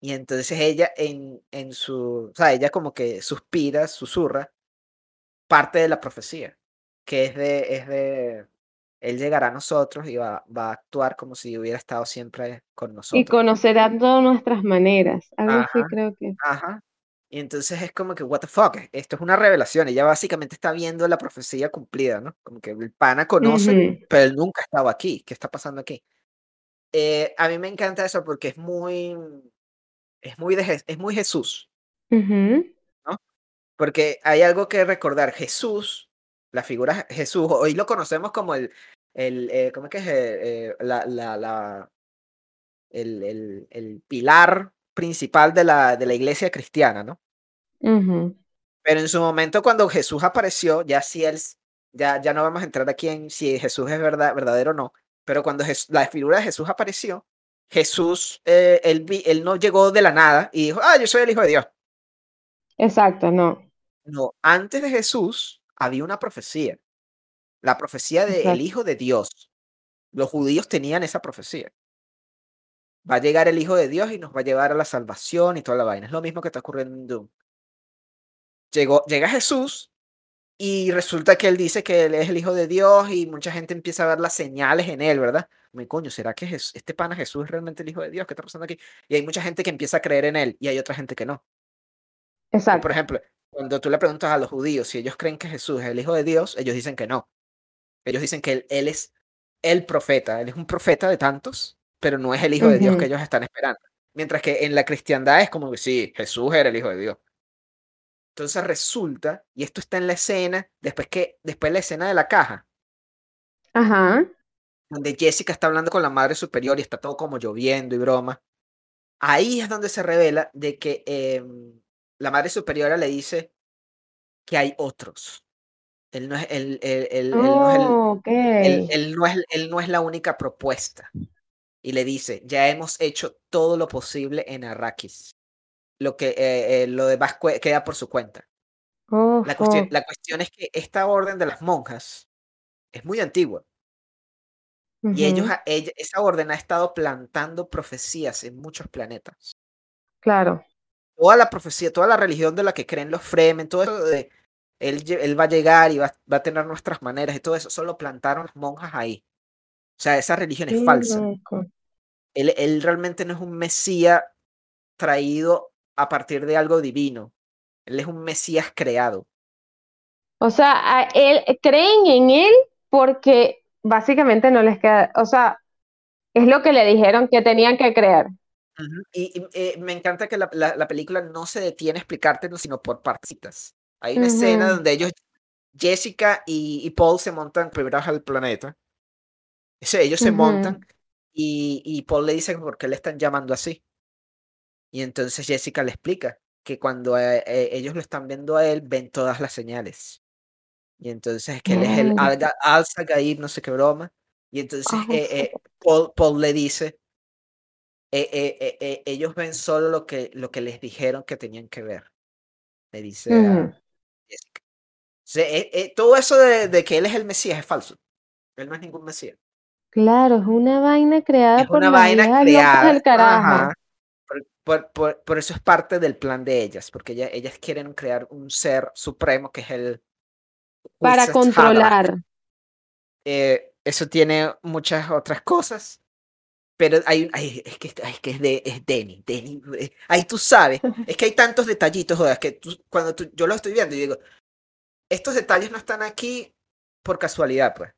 Y entonces ella en, en su, o sea, ella como que suspira, susurra parte de la profecía, que es de, es de, él llegará a nosotros y va, va a actuar como si hubiera estado siempre con nosotros. Y conocerá todas nuestras maneras, algo así creo que. Ajá, y entonces es como que, what the fuck, esto es una revelación. Ella básicamente está viendo la profecía cumplida, ¿no? Como que el pana conoce, pero él nunca estaba aquí. ¿Qué está pasando aquí? Eh, a mí me encanta eso porque es muy, es muy, de, es muy Jesús, ¿no? Porque hay algo que recordar. Jesús, la figura Jesús, hoy lo conocemos como el, el eh, ¿cómo es que es? Eh, la, la, la, el, el, el pilar principal de la, de la iglesia cristiana, ¿no? Pero en su momento cuando Jesús apareció, ya si él, ya, ya no vamos a entrar aquí en si Jesús es verdad, verdadero o no, pero cuando la figura de Jesús apareció, Jesús, eh, él, él no llegó de la nada y dijo, ah, yo soy el Hijo de Dios. Exacto, no. No, antes de Jesús había una profecía, la profecía del Hijo de Dios. Los judíos tenían esa profecía va a llegar el Hijo de Dios y nos va a llevar a la salvación y toda la vaina. Es lo mismo que está ocurriendo en Doom. Llegó, llega Jesús y resulta que él dice que él es el Hijo de Dios y mucha gente empieza a ver las señales en él, ¿verdad? Me coño, ¿será que este pana Jesús es realmente el Hijo de Dios? ¿Qué está pasando aquí? Y hay mucha gente que empieza a creer en él y hay otra gente que no. Exacto. por ejemplo, cuando tú le preguntas a los judíos si ellos creen que Jesús es el Hijo de Dios, ellos dicen que no. Ellos dicen que él, él es el profeta, él es un profeta de tantos pero no es el Hijo de Dios que ellos están esperando. Mientras que en la cristiandad es como que sí, Jesús era el Hijo de Dios. Entonces resulta, y esto está en la escena, después que, después la escena de la caja. Ajá. Donde Jessica está hablando con la madre superior y está todo como lloviendo y broma. Ahí es donde se revela de que em, la madre superiora le dice que hay otros. Él no es, él, no él no es la única propuesta y le dice, ya hemos hecho todo lo posible en Arrakis. Lo, que, eh, eh, lo demás queda por su cuenta. la, cuestión, la cuestión es que esta orden de las monjas es muy antigua. Y ellos, ella, esa orden ha estado plantando profecías en muchos planetas. Claro. Toda la profecía, toda la religión de la que creen los Fremen, todo eso de él, él va a llegar y va, va, a tener nuestras maneras y todo eso, solo plantaron las monjas ahí. O sea, esa religión es falsa. Él, él realmente no es un Mesías traído a partir de algo divino. Él es un Mesías creado. O sea, él, creen en él porque básicamente no les queda, o sea, es lo que le dijeron que tenían que creer. Y, eh, me encanta que la, la, película no se detiene a explicártelo, sino por partes. Hay una escena donde ellos, Jessica y, Paul se montan primero al planeta. ellos se montan y, y Paul le dice por qué le están llamando así. Y entonces Jessica le explica que cuando eh, eh, ellos lo están viendo a él, ven todas las señales. Y entonces que él es el Alga, Alza Gaib, no sé qué broma. Y entonces eh, Paul, Paul, le dice, ellos ven solo lo que, lo que les dijeron que tenían que ver. Le dice Jessica. todo eso de, de, que él es el Mesías es falso. Él no es ningún Mesías. Claro, es una vaina creada por una vaina creada. Del carajo. Por, por, por, eso es parte del plan de ellas, porque ellas, ellas quieren crear un ser supremo que es el... Para controlar. Eh, eso tiene muchas otras cosas, pero hay, hay es que, es que es, de, es Denny, Denny, eh, ahí tú sabes, (laughs) es que hay tantos detallitos, joder, que tú, cuando tú, yo lo estoy viendo, yo digo, estos detalles no están aquí por casualidad, pues.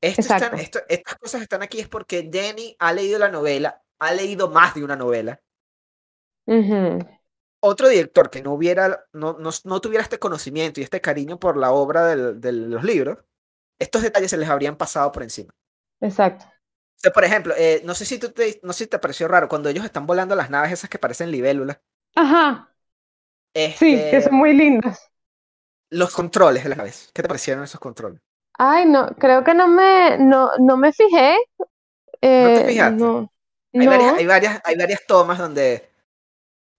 están, esto, estas cosas están aquí es porque Denny ha leído la novela, ha leído más de una novela, otro director que no hubiera, no, no, tuviera este conocimiento y este cariño por la obra de los libros, estos detalles se les habrían pasado por encima. Exacto. O por ejemplo, eh, no sé si tú te, no sé si te pareció raro cuando ellos están volando las naves esas que parecen libélulas. Ajá. sí, que son muy lindas. Los controles de las naves. ¿Qué te parecieron esos controles? Ay, no, creo que no me, no, no me fijé. ¿No te eh, fijaste? Hay, Varias, hay, varias, hay varias tomas donde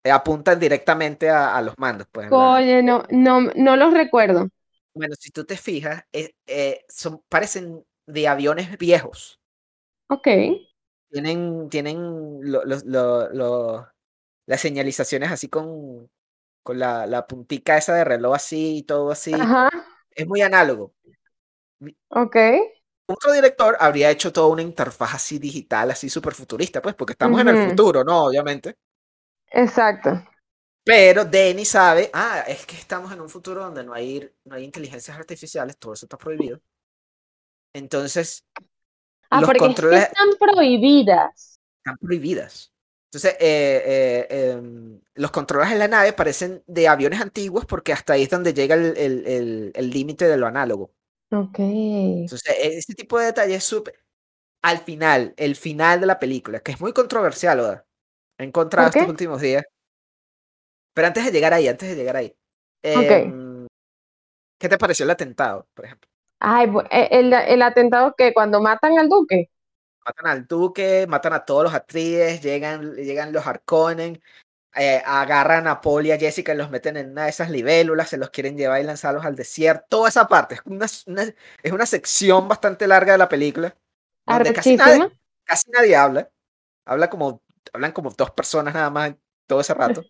apuntan directamente a, los mandos. Pues, Oye, no, no, no los recuerdo. Bueno, si tú te fijas, eh, eh, son, parecen de aviones viejos. Ok. Tienen, tienen las señalizaciones así con, con la, la puntica esa de reloj así y todo así. Ajá. Es muy análogo. Ok. Otro director habría hecho toda una interfaz así digital, así súper futurista, pues, porque estamos en el futuro, ¿no? Obviamente. Exacto. Pero Denny sabe, ah, es que estamos en un futuro donde no hay, no hay inteligencias artificiales, todo eso está prohibido. Entonces, ah, los controles están prohibidas. Están prohibidas. Entonces, eh, eh, em, los controles en la nave parecen de aviones antiguos porque hasta ahí es donde llega el límite de lo análogo. Ok. Entonces, ese tipo de detalles es súper... Al final, el final de la película, que es muy controversial, ¿verdad? He encontrado estos últimos días. Pero antes de llegar ahí, antes de llegar ahí. Em, ¿Qué te pareció el atentado, por ejemplo? Ay, e, el, el atentado que cuando matan al duque. Matan al duque, matan a todos los actrices, llegan, llegan los Harkonnen, eh, agarran a Paul y a Jessica y los meten en una de esas libélulas, se los quieren llevar y lanzarlos al desierto. Toda esa parte es una, es una sección bastante larga de la película. Donde casi nadie, casi nadie habla. Habla como hablan como dos personas nada más todo ese rato.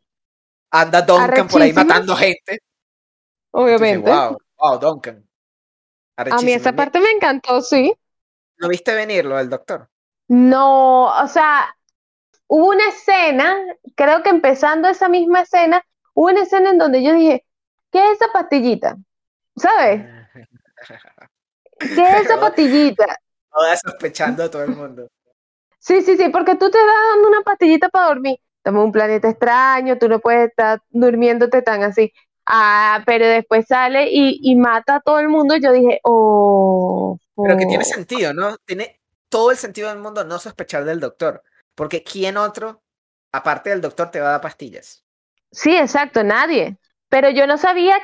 Anda (laughs) Duncan por ahí matando gente. Obviamente. wow, wow, Duncan. A mí esa parte me encantó, sí. ¿Lo viste venir, lo del doctor? No, o sea, hubo una escena, creo que empezando esa misma escena, hubo una escena en donde yo dije, ¿qué es esa pastillita? ¿Sabes? (laughs) ¿Qué es esa (laughs) pastillita? Toda sospechando a todo el mundo. Sí, sí, sí, porque tú te das dando una pastillita para dormir. Estamos en un planeta extraño, tú no puedes estar durmiéndote tan así. Ah, pero después sale y, mata a todo el mundo. Yo dije, oh. Pero que tiene oh". sentido, ¿no? Tiene todo el sentido del mundo no sospechar del doctor. Porque ¿quién otro, aparte del doctor, te va a dar pastillas? Sí, exacto, nadie. Pero yo no sabía,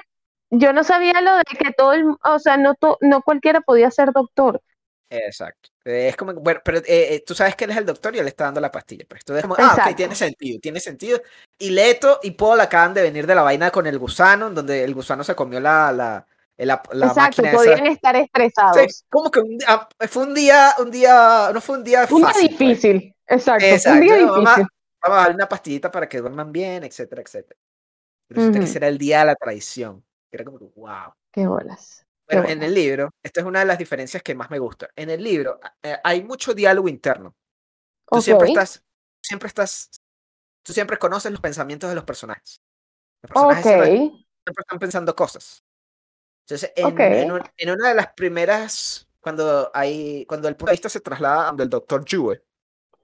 yo no sabía lo de que todo el, o sea, no, no cualquiera podía ser doctor. Exacto. Es como, bueno, pero eh, eh, tú sabes que él es el doctor y él está dando la pastilla. Pues. Entonces, como, ah, ok, tiene sentido, tiene sentido. Y Leto y Paul acaban de venir de la vaina con el gusano, donde el gusano se comió la, la, La, la Exacto, máquina podían esa. estar estresados. Sí, como que un, día- fue un día, un día, no fue un día un día fácil. pues. difícil, exacto, fue un Exacto, día vamos a, difícil. vamos a darle una pastillita para que duerman bien, etcétera, etcétera. Resulta que Ujú. ese era el día de la traición. Era como que, wow. Qué bolas. Bueno, en el libro, esta es una de las diferencias que más me gusta. En el libro eh, hay mucho diálogo interno. Tú siempre Ok, estás, siempre estás, tú siempre conoces los pensamientos de los personajes. Los personajes ok, siempre, siempre están pensando cosas. Entonces, en, ok. en un- en una de las primeras, cuando hay, cuando el protagonista se traslada del doctor Yue,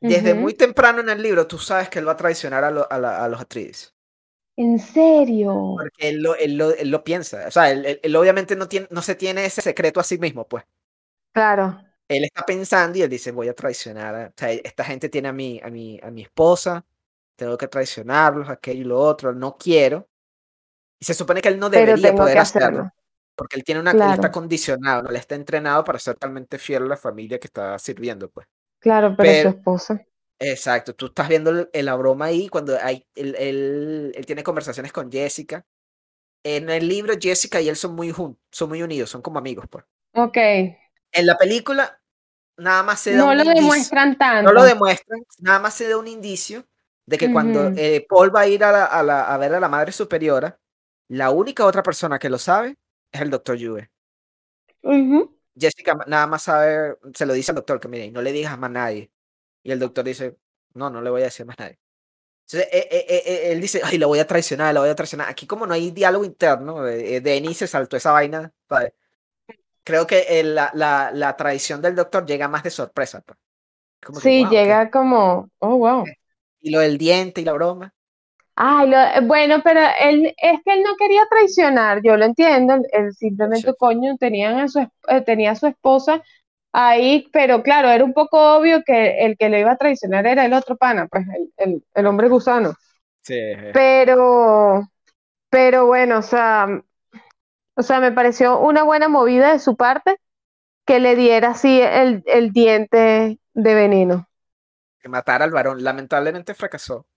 desde ujú. muy temprano en el libro, tú sabes que él va a traicionar a, lo- a, la- a los Atreides. ¿En serio? Porque él lo, él lo, él lo piensa. O sea, él, él- obviamente no, tiene, no se tiene ese secreto a sí mismo, pues. Claro, Él está pensando y él dice, voy a traicionar. a- o sea, esta gente tiene a mi, a mi, a mi esposa, tengo que traicionarlos, aquello y lo otro, no quiero. Y se supone que él no debería poder hacerlo. hacerlo. Porque él tiene una, él está Claro, condicionado, ¿no? él está entrenado para ser totalmente fiel a la familia que está sirviendo, pues. claro, pero su Pero, esposa. Exacto, tú estás viendo el- el- la broma ahí cuando hay, él, él- él tiene conversaciones con Jessica. En el libro, Jessica y él son muy juntos, son muy unidos, son como amigos, pues. Ok, En la película, nada más se da no un lo indicio, demuestran no lo tanto. demuestran, nada más se da un indicio de que cuando eh, Paul va a ir a, la- a la- a ver a la madre superiora, la única otra persona que lo sabe es el doctor Yue. ujú. Jessica ma- nada más sabe, se lo dice al doctor que mire, no le digas más a nadie. Y el doctor dice, no, no le voy a decir más a nadie. Entonces, eh, eh, él dice, ay, la voy a traicionar, la voy a traicionar. Aquí como no hay diálogo interno, eh, eh, Denny se saltó esa vaina, ¿sabes? Creo que eh, la, la, la traición del doctor llega más de sorpresa. pues. Como que, Sí, wow, ¿qué? llega como, oh, wow. Y lo del diente y la broma. Ay, lo- bueno, pero él es que él no quería traicionar, yo lo entiendo, él, él simplemente, Sí. coño, tenían a su, eh, tenía a su esposa ahí, pero claro, era un poco obvio que el que le iba a traicionar era el otro pana, pues el, el, el hombre gusano. Sí. Pero, pero bueno, o sea, o sea, me pareció una buena movida de su parte que le diera así el, el diente de veneno. Que matara al varón. Lamentablemente fracasó.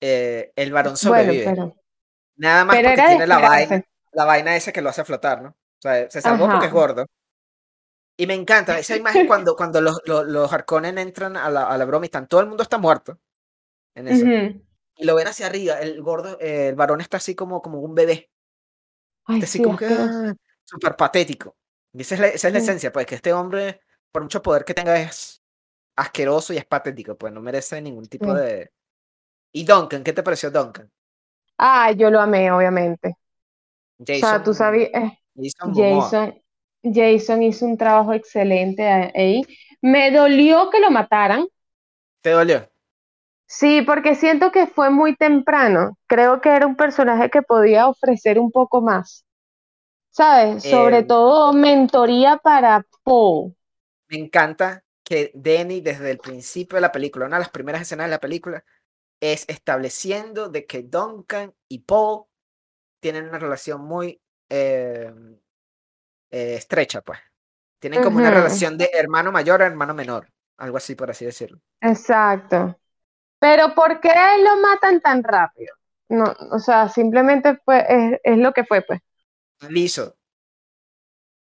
Eh, el varón Bueno, sobrevive. pero, Nada más pero porque tiene la vaina, la vaina esa que lo hace flotar, ¿no? O sea, se salvó porque es gordo. Y me encanta esa imagen (laughs) cuando, cuando los, los, los Harkonnen entran a la, a la broma y están, todo el mundo está muerto en eso. Y lo ven hacia arriba, el gordo, eh, el varón está así como, como un bebé. Ay, así sí, como que ah, súper patético. Y esa es, la, esa es la esencia, pues, que este hombre, por mucho poder que tenga, es asqueroso y es patético, pues no merece ningún tipo de... ¿Y Duncan? ¿Qué te pareció Duncan? Ah, yo lo amé, obviamente. O sea, tú Jason, sabías, eh, Jason. Jason, Jason hizo un trabajo excelente ahí. Me dolió que lo mataran. ¿Te dolió? Sí, porque siento que fue muy temprano. Creo que era un personaje que podía ofrecer un poco más. ¿Sabes? Sobre Eh, todo mentoría para Paul. me encanta que Denny desde el principio de la película, una de las primeras escenas de la película, es estableciendo de que Duncan y Paul tienen una relación muy eh, eh, estrecha, pues. Tienen como una relación de hermano mayor a hermano menor, algo así por así decirlo. exacto. Pero ¿por qué lo matan tan rápido? No, o sea, simplemente fue, es, es lo que fue, pues. Liso,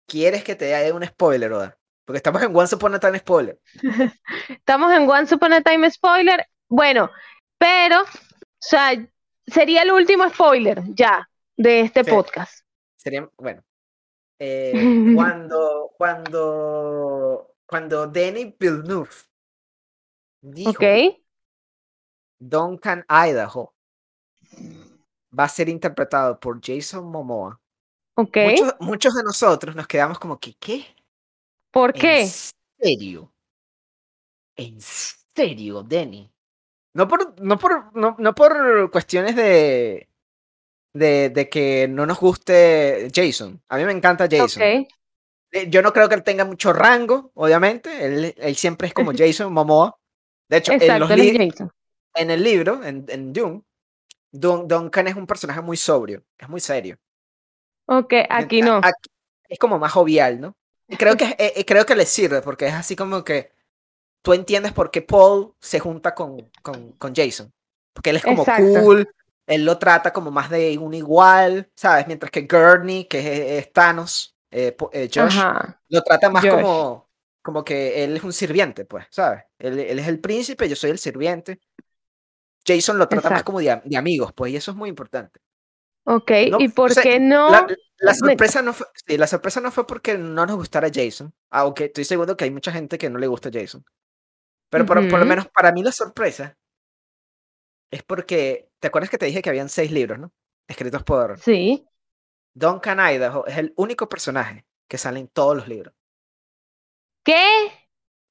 ¿quieres que te dé un spoiler, Oda? Porque estamos en Once Upon a Time spoiler. (laughs) Estamos en Once Upon a Time spoiler. Bueno, pero, o sea, sería el último spoiler ya de este Sí. podcast. Sería, bueno, eh, (laughs) cuando, cuando, cuando Danny Villeneuve dijo. Duncan Idaho va a ser interpretado por Jason Momoa, muchos, muchos de nosotros nos quedamos como que, ¿qué? ¿Por ¿En qué? serio? ¿En serio, Danny? No por, no por, no, no por cuestiones de, de, de que no nos guste Jason. A mí me encanta Jason. Eh, Yo no creo que él tenga mucho rango, obviamente. Él, él siempre es como (laughs) Jason Momoa. De hecho, en, los Jason. el libro, en, en Dune, Dun- Duncan es un personaje muy sobrio, es muy serio. Ok, aquí no. aquí es como más jovial, ¿no? Y creo que, eh, eh, creo que le sirve, porque es así como que tú entiendes por qué Paul se junta con, con, con Jason. Porque él es como Exacto. cool, él lo trata como más de un igual, ¿sabes? Mientras que Gurney, que es, Thanos, eh, eh, Josh, lo trata más como, como que él es un sirviente, pues, ¿sabes? Él, es el príncipe, yo soy el sirviente. Jason lo trata más como de, amigos, pues, y eso es muy importante. Ok, ¿y por qué no? La, sorpresa no fue, la sorpresa no fue porque no nos gustara Jason, aunque estoy seguro que hay mucha gente que no le gusta Jason. Pero por, lo menos para mí la sorpresa es porque, ¿te acuerdas que te dije que habían seis libros, ¿no? Escritos por... Sí. Duncan Idaho es el único personaje que sale en todos los libros. ¿Qué?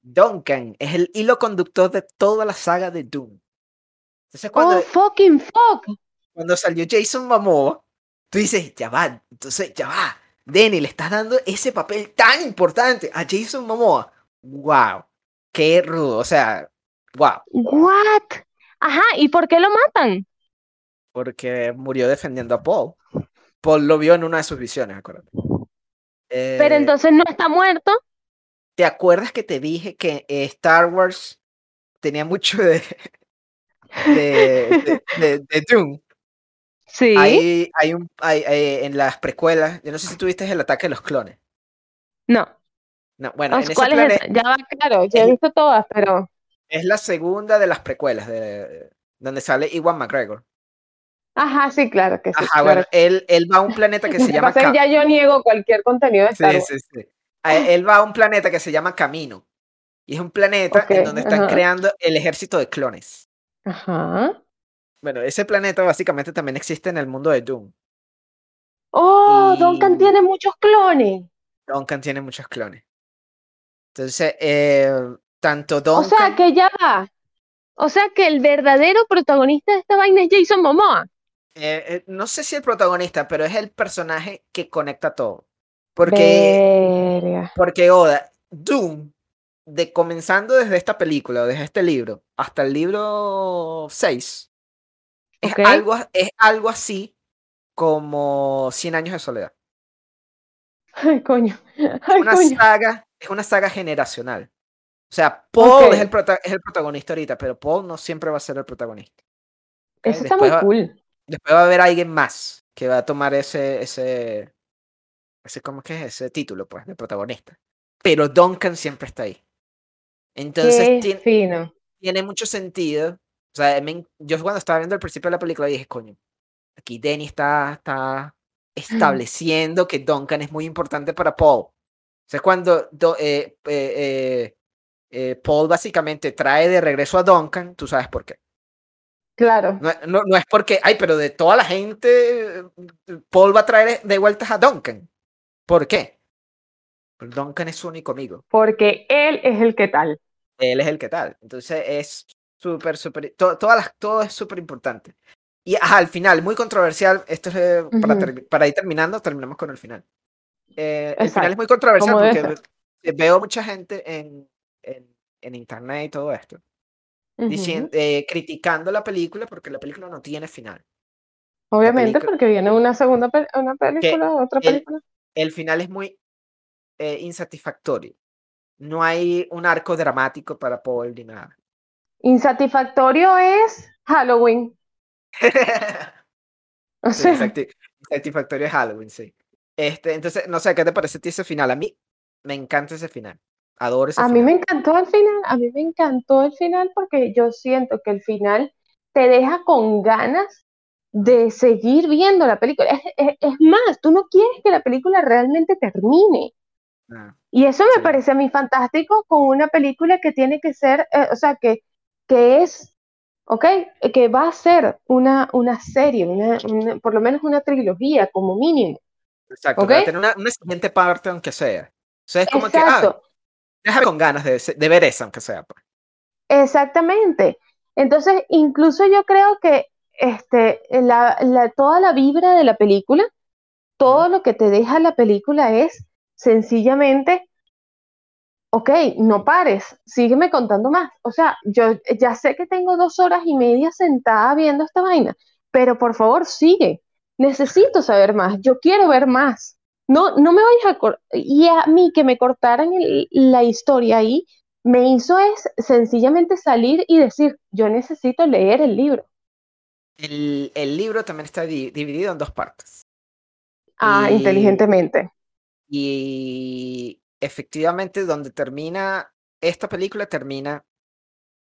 Duncan es el hilo conductor de toda la saga de Doom. Entonces, cuando, oh, fucking fuck. Cuando salió Jason Momoa, tú dices, ya va, entonces, ya va. Denny, le estás dando ese papel tan importante a Jason Momoa. ¡Wow! Qué rudo, o sea, wow. ¿What? Ajá, ¿y por qué lo matan? Porque murió defendiendo a Paul. Paul lo vio en una de sus visiones, acuérdate. Pero eh, entonces no está muerto. ¿Te acuerdas que te dije que eh, Star Wars tenía mucho de, de, de, Doom? Sí. Hay, hay un, hay, en las precuelas, yo no sé si tuviste el ataque de los clones. No. No, bueno, en ¿cuál es Ya va claro, ya he visto todas, pero. Es la segunda de las precuelas, de, donde sale Iwan McGregor. Ajá, sí, claro que sí. Ajá, bueno, él, él, va a un planeta que se (laughs) llama. ya yo niego cualquier contenido de Star Sí, sí, sí. Él va a un planeta que se llama Camino. Y es un planeta en donde están creando el ejército de clones. Ajá. Bueno, ese planeta básicamente también existe en el mundo de Doom. Oh, Duncan tiene muchos clones. Duncan tiene muchos clones. Entonces, eh, tanto Duncan... O sea, que ya va. O sea, que el verdadero protagonista de esta vaina es Jason Momoa. Eh, eh, no sé si el protagonista, pero es el personaje que conecta todo. Porque, porque Oda, Doom, de comenzando desde esta película, desde este libro, hasta el libro 6, es, algo, es algo así como 100 años de soledad. Ay, coño. es, una Saga, es una saga generacional. O sea, Paul es, el es el protagonista ahorita, pero Paul no siempre va a ser el protagonista. Eso está muy cool. Después va a haber alguien más que va a tomar ese, ese, ese, ¿cómo que es? Ese título, pues, de protagonista. Pero Duncan siempre está ahí. Entonces, tiene, tiene mucho sentido. O sea, yo cuando estaba viendo el principio de la película dije, coño, aquí Denny está, está estableciendo que Duncan es muy importante para Paul. O sea, cuando eh, eh, eh, Paul básicamente trae de regreso a Duncan, tú sabes por qué. Claro. No, no, es porque, ay, pero de toda la gente, Paul va a traer de vueltas a Duncan. ¿Por qué? Porque Duncan es su único amigo. Porque él es el que tal. Él es el que tal. Entonces es súper, súper, todas las, todo es súper importante. Y al final, muy controversial, esto es para, para, ir terminando, terminamos con el final. Eh, el final es muy controversial porque veo mucha gente en, en, internet y todo esto diciendo, eh, criticando la película porque la película no tiene final. Obviamente, porque viene una segunda una película, otra película. El, final es muy eh, insatisfactorio. No hay un arco dramático para Paul ni nada. Insatisfactorio es Halloween. (laughs) o sea. insatisfactorio es Halloween, sí. Este, entonces, no sé, ¿qué te parece a ti ese final? A mí me encanta ese final. Adoro ese a mí me encantó el final, a mí me encantó el final porque yo siento que el final te deja con ganas de seguir viendo la película. Es, más, tú no quieres que la película realmente termine. Ah, y eso me parece a mí fantástico con una película que tiene que ser, eh, o sea, que, que es, ¿ok? Que va a ser una, una serie, una, por lo menos una trilogía como mínimo. Exacto, ¿okay? tener una, siguiente parte aunque sea. O sea, es como que, ah, con ganas de, de, ver eso aunque sea. Pues. Exactamente. Entonces, incluso yo creo que este, la, la, toda la vibra de la película, todo lo que te deja la película es sencillamente, ok, no pares, sígueme contando más. O sea, yo ya sé que tengo dos horas y media sentada viendo esta vaina, pero por favor sigue. Necesito saber más, yo quiero ver más. No, no me vayas a y a mí que me cortaran la historia ahí, me hizo es sencillamente salir y decir, yo necesito leer el libro. El, el libro también está di- dividido en dos partes. Ah, Y- inteligentemente. Y efectivamente, donde termina esta película, termina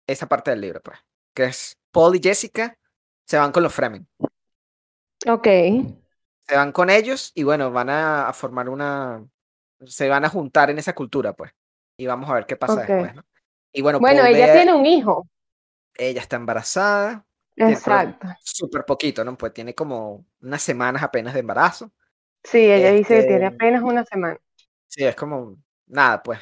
esa parte del libro, pues. Que es Paul y Jessica se van con los Fremen. Ok. Se van con ellos y bueno, van a, a formar una. Se van a juntar en esa cultura, pues. Y vamos a ver qué pasa después, ¿no? Y bueno, Bueno, ella tiene un hijo. ella está embarazada. Exacto. Súper poquito, ¿no? Pues tiene como unas semanas apenas de embarazo. Sí, ella dice que tiene Este- apenas una semana. Sí, es como nada, pues.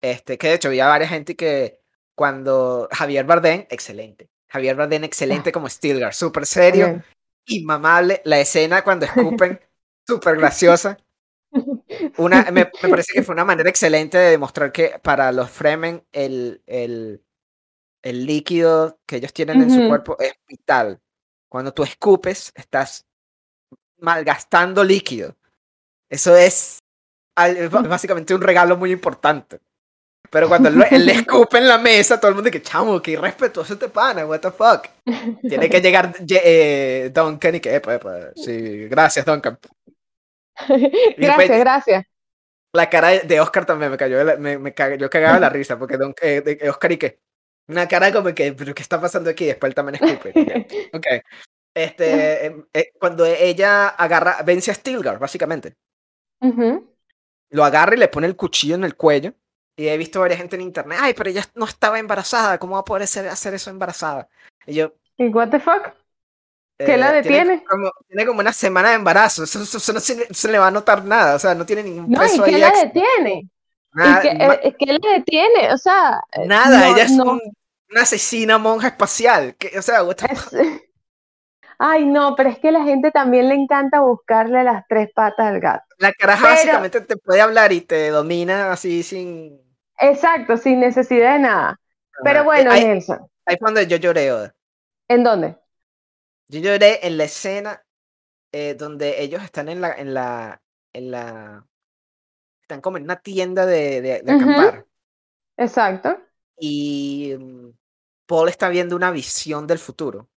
Este, que de hecho había varias gente que cuando Javier Bardem, excelente. Javier Bardem, excelente como Stilgar, súper serio. Inmamable. La escena cuando escupen, (laughs) súper graciosa. Una, me, me parece que fue una manera excelente de demostrar que para los Fremen el, el, el líquido que ellos tienen en su cuerpo es vital. Cuando tú escupes, estás malgastando líquido. Eso es ba- básicamente un regalo muy importante. Pero cuando él, le (laughs) escupe en la mesa, todo el mundo que chamo, que irrespetuoso este pana, what the fuck. Tiene que llegar eh, Duncan y que, epa, epa, sí, gracias Duncan. (laughs) gracias, pues- gracias. La cara de- Oscar también me cayó, me, me yo cagaba la risa, porque Don, eh, de- Oscar y que, una cara como que, pero ¿qué está pasando aquí? Después él también escupe. (laughs) Ok. Este, eh, cuando ella agarra, vence a Stilgar, básicamente. Lo agarra y le pone el cuchillo en el cuello. Y he visto varias gente en internet, ay, pero ella no estaba embarazada, ¿cómo va a poder hacer, hacer eso embarazada? Y yo, ¿Y what the fuck? ¿Qué eh, la Tiene detiene? como, tiene como una semana de embarazo, eso, eso- eso no se, se le va a notar nada, o sea, no tiene ningún No, peso ¿y qué ahí la detiene? Nada, ¿Y qué, eh, qué la detiene? O sea, eh, nada, no- ella es no, un- una asesina monja espacial. que- o sea, what the es- fuck? (laughs) Ay, no, pero es que a la gente también le encanta buscarle las tres patas al gato. la caraja pero- básicamente te puede hablar y te domina así sin... Exacto, sin necesidad de nada. Pero bueno, ahí, Nelson, ahí fue donde yo lloré, Oda. ¿en dónde? Yo lloré en la escena eh, donde ellos están en la, en la, en la, están como en una tienda de, de, acampar Exacto. y mm, Paul está viendo una visión del futuro,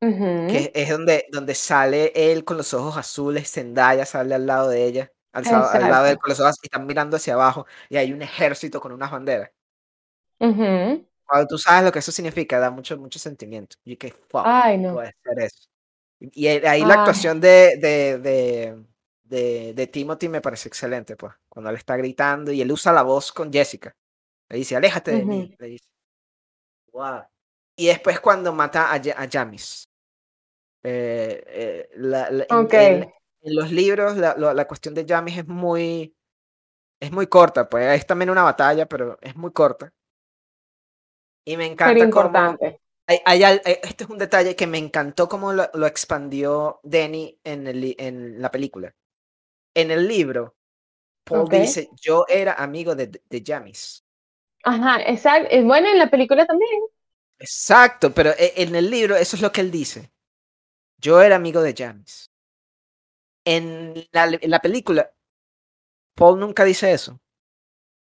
que es donde, donde sale él con los ojos azules, Zendaya sale al lado de ella, al, al lado de él Exacto. con los ojos y están mirando hacia abajo y hay un ejército con unas banderas. Cuando tú sabes lo que eso significa, da mucho, mucho sentimiento. Y que, fuck, Ay, no. puede ser eso. Y y ahí la Ay. actuación de, de, de, de, de Timothy me parece excelente, pues. Cuando él está gritando y él usa la voz con Jessica. Le dice, aléjate de mí. Ujú. Le dice. Wow. Y después cuando mata a, a Jamis. Eh, eh, la- la-. En, los libros la, la cuestión de Jamis es muy, es muy corta, pues es también una batalla, pero es muy corta. Y me Pero encanta cómo, importante. hay- hay al- eh, este es un detalle que me encantó cómo lo, lo expandió Denny en, el, en la película. En el libro, Paul dice, yo era amigo de, de Jamis. Ajá, exacto. Es bueno en la película también. Exacto, pero e- en el libro eso es lo que él dice. Yo era amigo de Jamis. En la, en la película, Paul nunca dice eso,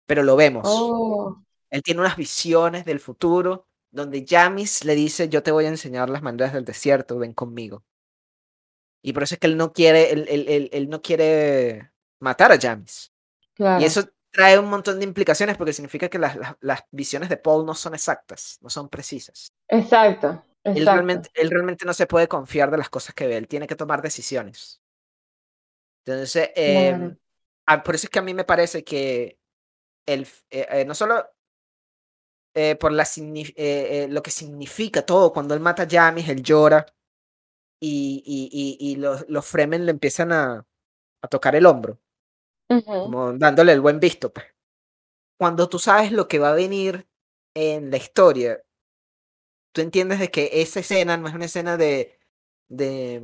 pero lo vemos. Oh, Él tiene unas visiones del futuro donde Jamis le dice, yo te voy a enseñar las maneras del desierto, ven conmigo. Y por eso es que él no quiere, él, él- él- él no quiere matar a Jamis. claro. Y eso trae un montón de implicaciones porque significa que las, las, las visiones de Paul no son exactas, no son precisas. Exacto, Él exacto. realmente, él realmente no se puede confiar de las cosas que ve, él tiene que tomar decisiones. Entonces, eh, Claro. ah, por eso es que a mí me parece que el, eh, eh, no solo eh, por la, lo que significa todo, cuando él mata a Jamis, él llora y, y, y, y los, los Fremen le empiezan a, a tocar el hombro, como dándole el buen visto. Pues. Cuando tú sabes lo que va a venir en la historia, tú entiendes de que esa escena no es una escena de, de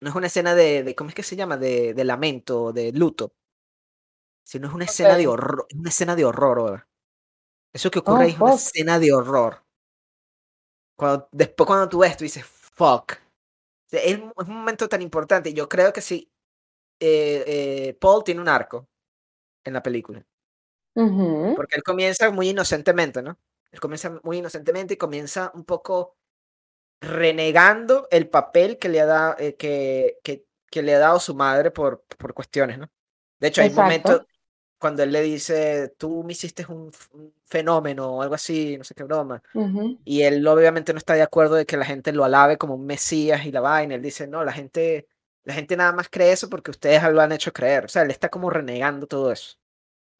no es una escena de, de ¿cómo es que se llama? De, de lamento, de luto, sino es una escena de horror, es una escena de horror. Eso que ocurre Oh, es una escena de horror. Cuando, después cuando tú ves, tú dices, fuck. Es, un- es un momento tan importante. Yo creo que sí. eh, eh, Paul tiene un arco en la película. Porque él comienza muy inocentemente, ¿no? Él comienza muy inocentemente y comienza un poco renegando el papel que le ha dado, eh, que, que, que, le ha dado su madre por, por cuestiones, ¿no? De hecho, hay momentos cuando él le dice, tú me hiciste un, fenómeno o algo así, no sé qué broma, y él obviamente no está de acuerdo de que la gente lo alabe como un mesías y la vaina, él dice, no, la gente, la gente nada más cree eso porque ustedes lo han hecho creer, o sea, él está como renegando todo eso.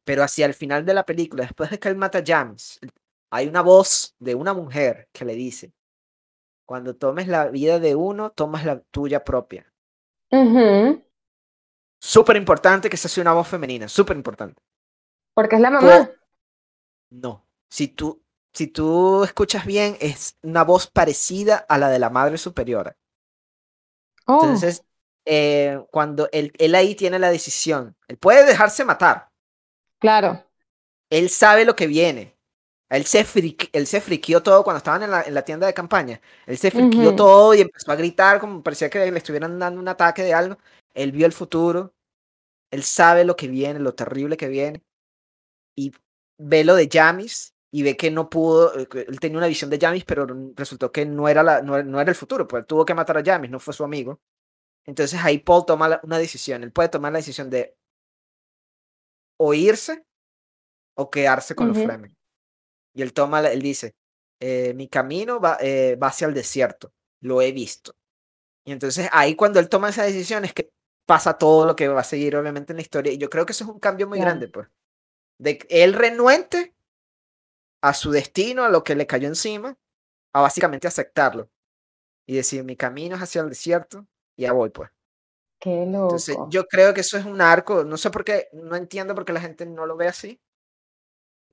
Pero hacia el final de la película, después de que él mata a James, hay una voz de una mujer que le dice, cuando tomes la vida de uno, tomas la tuya propia. Súper importante que se sea una voz femenina, súper importante. Porque es la mamá. no, si tú, si tú escuchas bien, es una voz parecida a la de la madre superiora. Oh. Entonces, eh, cuando él, él ahí tiene la decisión, él puede dejarse matar. Claro. Él sabe lo que viene. Él se, él se friquió todo cuando estaban en la, en la tienda de campaña. Él se friquió todo y empezó a gritar como parecía que le estuvieran dando un ataque de algo. Él vio el futuro. Él sabe lo que viene, lo terrible que viene. Y ve lo de Jamis y ve que no pudo. Eh, él tenía una visión de Jamis, pero resultó que no era, la, no, era el futuro. Pues él tuvo que matar a Jamis, no fue su amigo. Entonces ahí Paul toma una decisión. Él puede tomar la decisión de o irse o quedarse con los Fremen. Y él toma, él dice, eh, mi camino va, eh, va hacia el desierto, lo he visto. Y entonces ahí cuando él toma esa decisión es que pasa todo lo que va a seguir obviamente en la historia. Y yo creo que eso es un cambio muy grande, pues. De él renuente a su destino, a lo que le cayó encima, a básicamente aceptarlo. Y decir, mi camino es hacia el desierto, y ya voy, pues. Qué loco. Entonces, yo creo que eso es un arco, no sé por qué, no entiendo por qué la gente no lo ve así.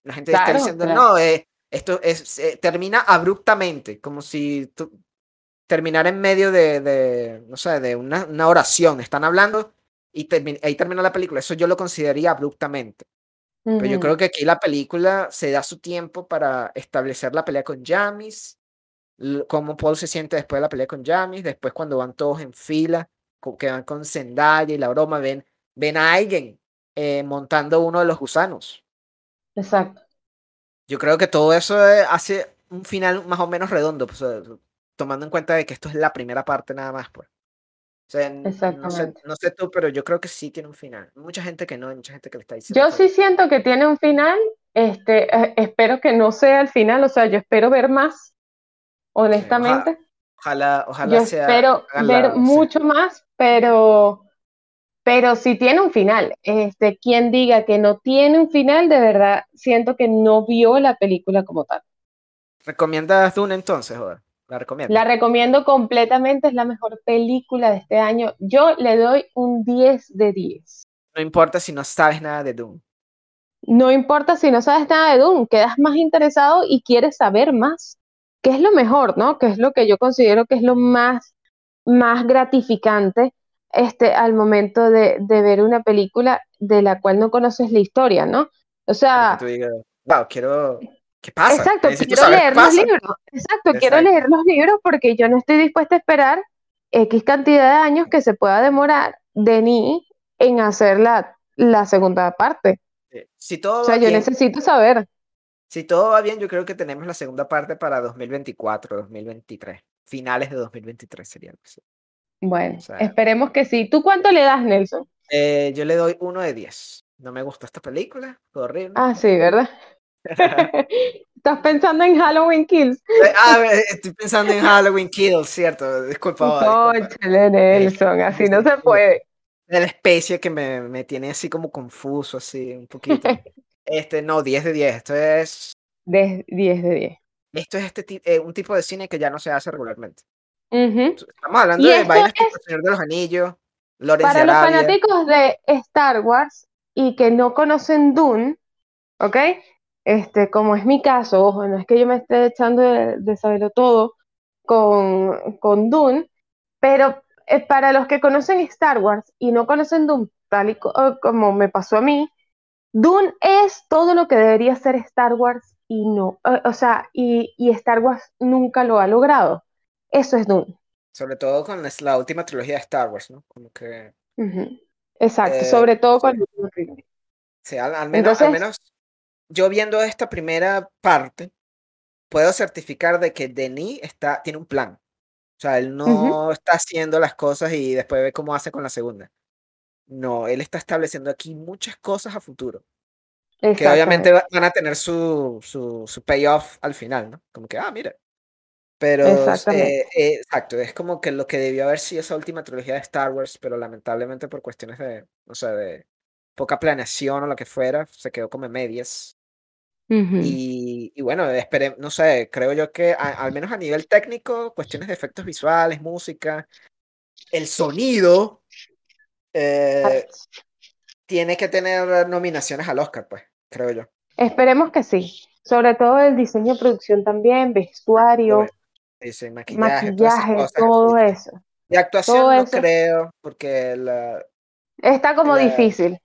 La gente está diciendo, no, eh, esto es, eh, termina abruptamente, como si terminara en medio de, de no sé, de una, una, oración. Están hablando y ahí termina la película. Eso yo lo consideraría abruptamente. Pero yo creo que aquí la película se da su tiempo para establecer la pelea con Jamis, cómo Paul se siente después de la pelea con Jamis, después cuando van todos en fila, que van con Zendaya y la broma, ven, ven a alguien eh, montando uno de los gusanos. Exacto. Yo creo que todo eso eh, hace un final más o menos redondo, pues, tomando en cuenta de que esto es la primera parte nada más, pues. O sea, no sé, no sé, tú, pero yo creo que sí tiene un final. Mucha gente que no, mucha gente que le está diciendo. Yo sí siento que tiene un final. Este, eh, espero que no sea el final, o sea, yo espero ver más, honestamente. ojalá, ojalá, yo Espero ver mucho más, pero pero si tiene un final. Este, quien diga que no tiene un final, de verdad siento que no vio la película como tal. ¿Recomiendas Dune entonces, joder? La recomiendo. La recomiendo completamente, es la mejor película de este año. Yo le doy un 10 de 10. No importa si no sabes nada de Dune. No importa si no sabes nada de Dune, quedas más interesado y quieres saber más. ¿Qué es lo mejor, no? ¿Qué es lo que yo considero que es lo más, más gratificante este, al momento de, de, ver una película de la cual no conoces la historia, ¿no? O sea... Que tú digas, wow, quiero... ¿Qué pasa? Exacto, quiero leer los libros. Exacto, quiero leer los libros porque yo no estoy dispuesta a esperar X cantidad de años que se pueda demorar Denis en hacer la, la segunda parte. Si todo o sea, yo necesito saber. Si todo va bien, yo creo que tenemos la segunda parte para 2024, 2023. Finales de 2023 sería algo así. Bueno, esperemos que sí. ¿Tú cuánto le das, Nelson? Eh, yo le doy uno de diez. No me gusta esta película, horrible. Ah, sí, ¿verdad? (laughs) (laughs) Estás pensando en Halloween Kills. Eh, ah, estoy pensando en Halloween Kills, cierto. Disculpa. Cóchale, Nelson, así no se puede. De la especie que me, me, tiene así como confuso, así un poquito. (laughs) este, no, 10 de 10. Esto es. 10 de 10. Esto es este, eh, un tipo de cine que ya no se hace regularmente. Estamos hablando de vainas tipo El Señor de los Anillos, Para los fanáticos de Star Wars y que no conocen Dune, ¿ok? Este, como es mi caso, ojo, no es que yo me esté echando de, saberlo todo con, con Dune, pero eh, para los que conocen Star Wars y no conocen Dune, tal y como me pasó a mí, Dune es todo lo que debería ser Star Wars y no, eh, o sea, y, y Star Wars nunca lo ha logrado. Eso es Dune. Sobre todo con la última trilogía de Star Wars, ¿no? Como que. Exacto, eh, sobre todo con trilogía. Sí, al, menos, al menos yo viendo esta primera parte, puedo certificar de que Denis está, tiene un plan. O sea, él no está haciendo las cosas y después ve cómo hace con la segunda. No, él está estableciendo aquí muchas cosas a futuro. Que obviamente van a tener su, su, su payoff al final, ¿no? Como que, ah, mira. Pero, eh, eh, exacto, es como que lo que debió haber sido esa última trilogía de Star Wars, pero lamentablemente por cuestiones de, o sea, de poca planeación o lo que fuera, se quedó como en medias. y, y, bueno, esperé, no sé, creo yo que al menos a nivel técnico, cuestiones de efectos visuales, música, el sonido, eh, tiene que tener nominaciones al Oscar, pues, creo yo. Esperemos que sí. Sobre todo el diseño de producción también, vestuario, maquillaje, todo eso. Y actuación no creo, porque la... Está como difícil.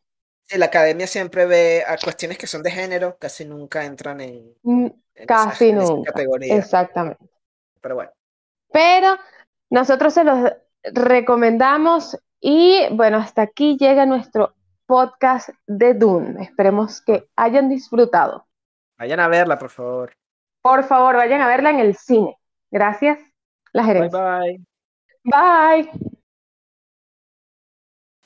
Sí, la academia siempre ve a cuestiones que son de género, casi nunca entran en, mm, casi nunca. categoría. Exactamente. Pero bueno. Pero nosotros se los recomendamos y bueno, hasta aquí llega nuestro podcast de Dune. Esperemos que hayan disfrutado. Vayan a verla, por favor. Por favor, vayan a verla en el cine. Gracias, la gerencia. Bye bye. Bye.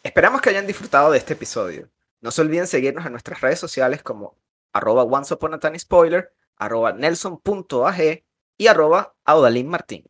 Esperamos que hayan disfrutado de este episodio. No se olviden seguirnos en nuestras redes sociales como arroba once upon a spoiler, arroba nelson.ag y arroba Martín.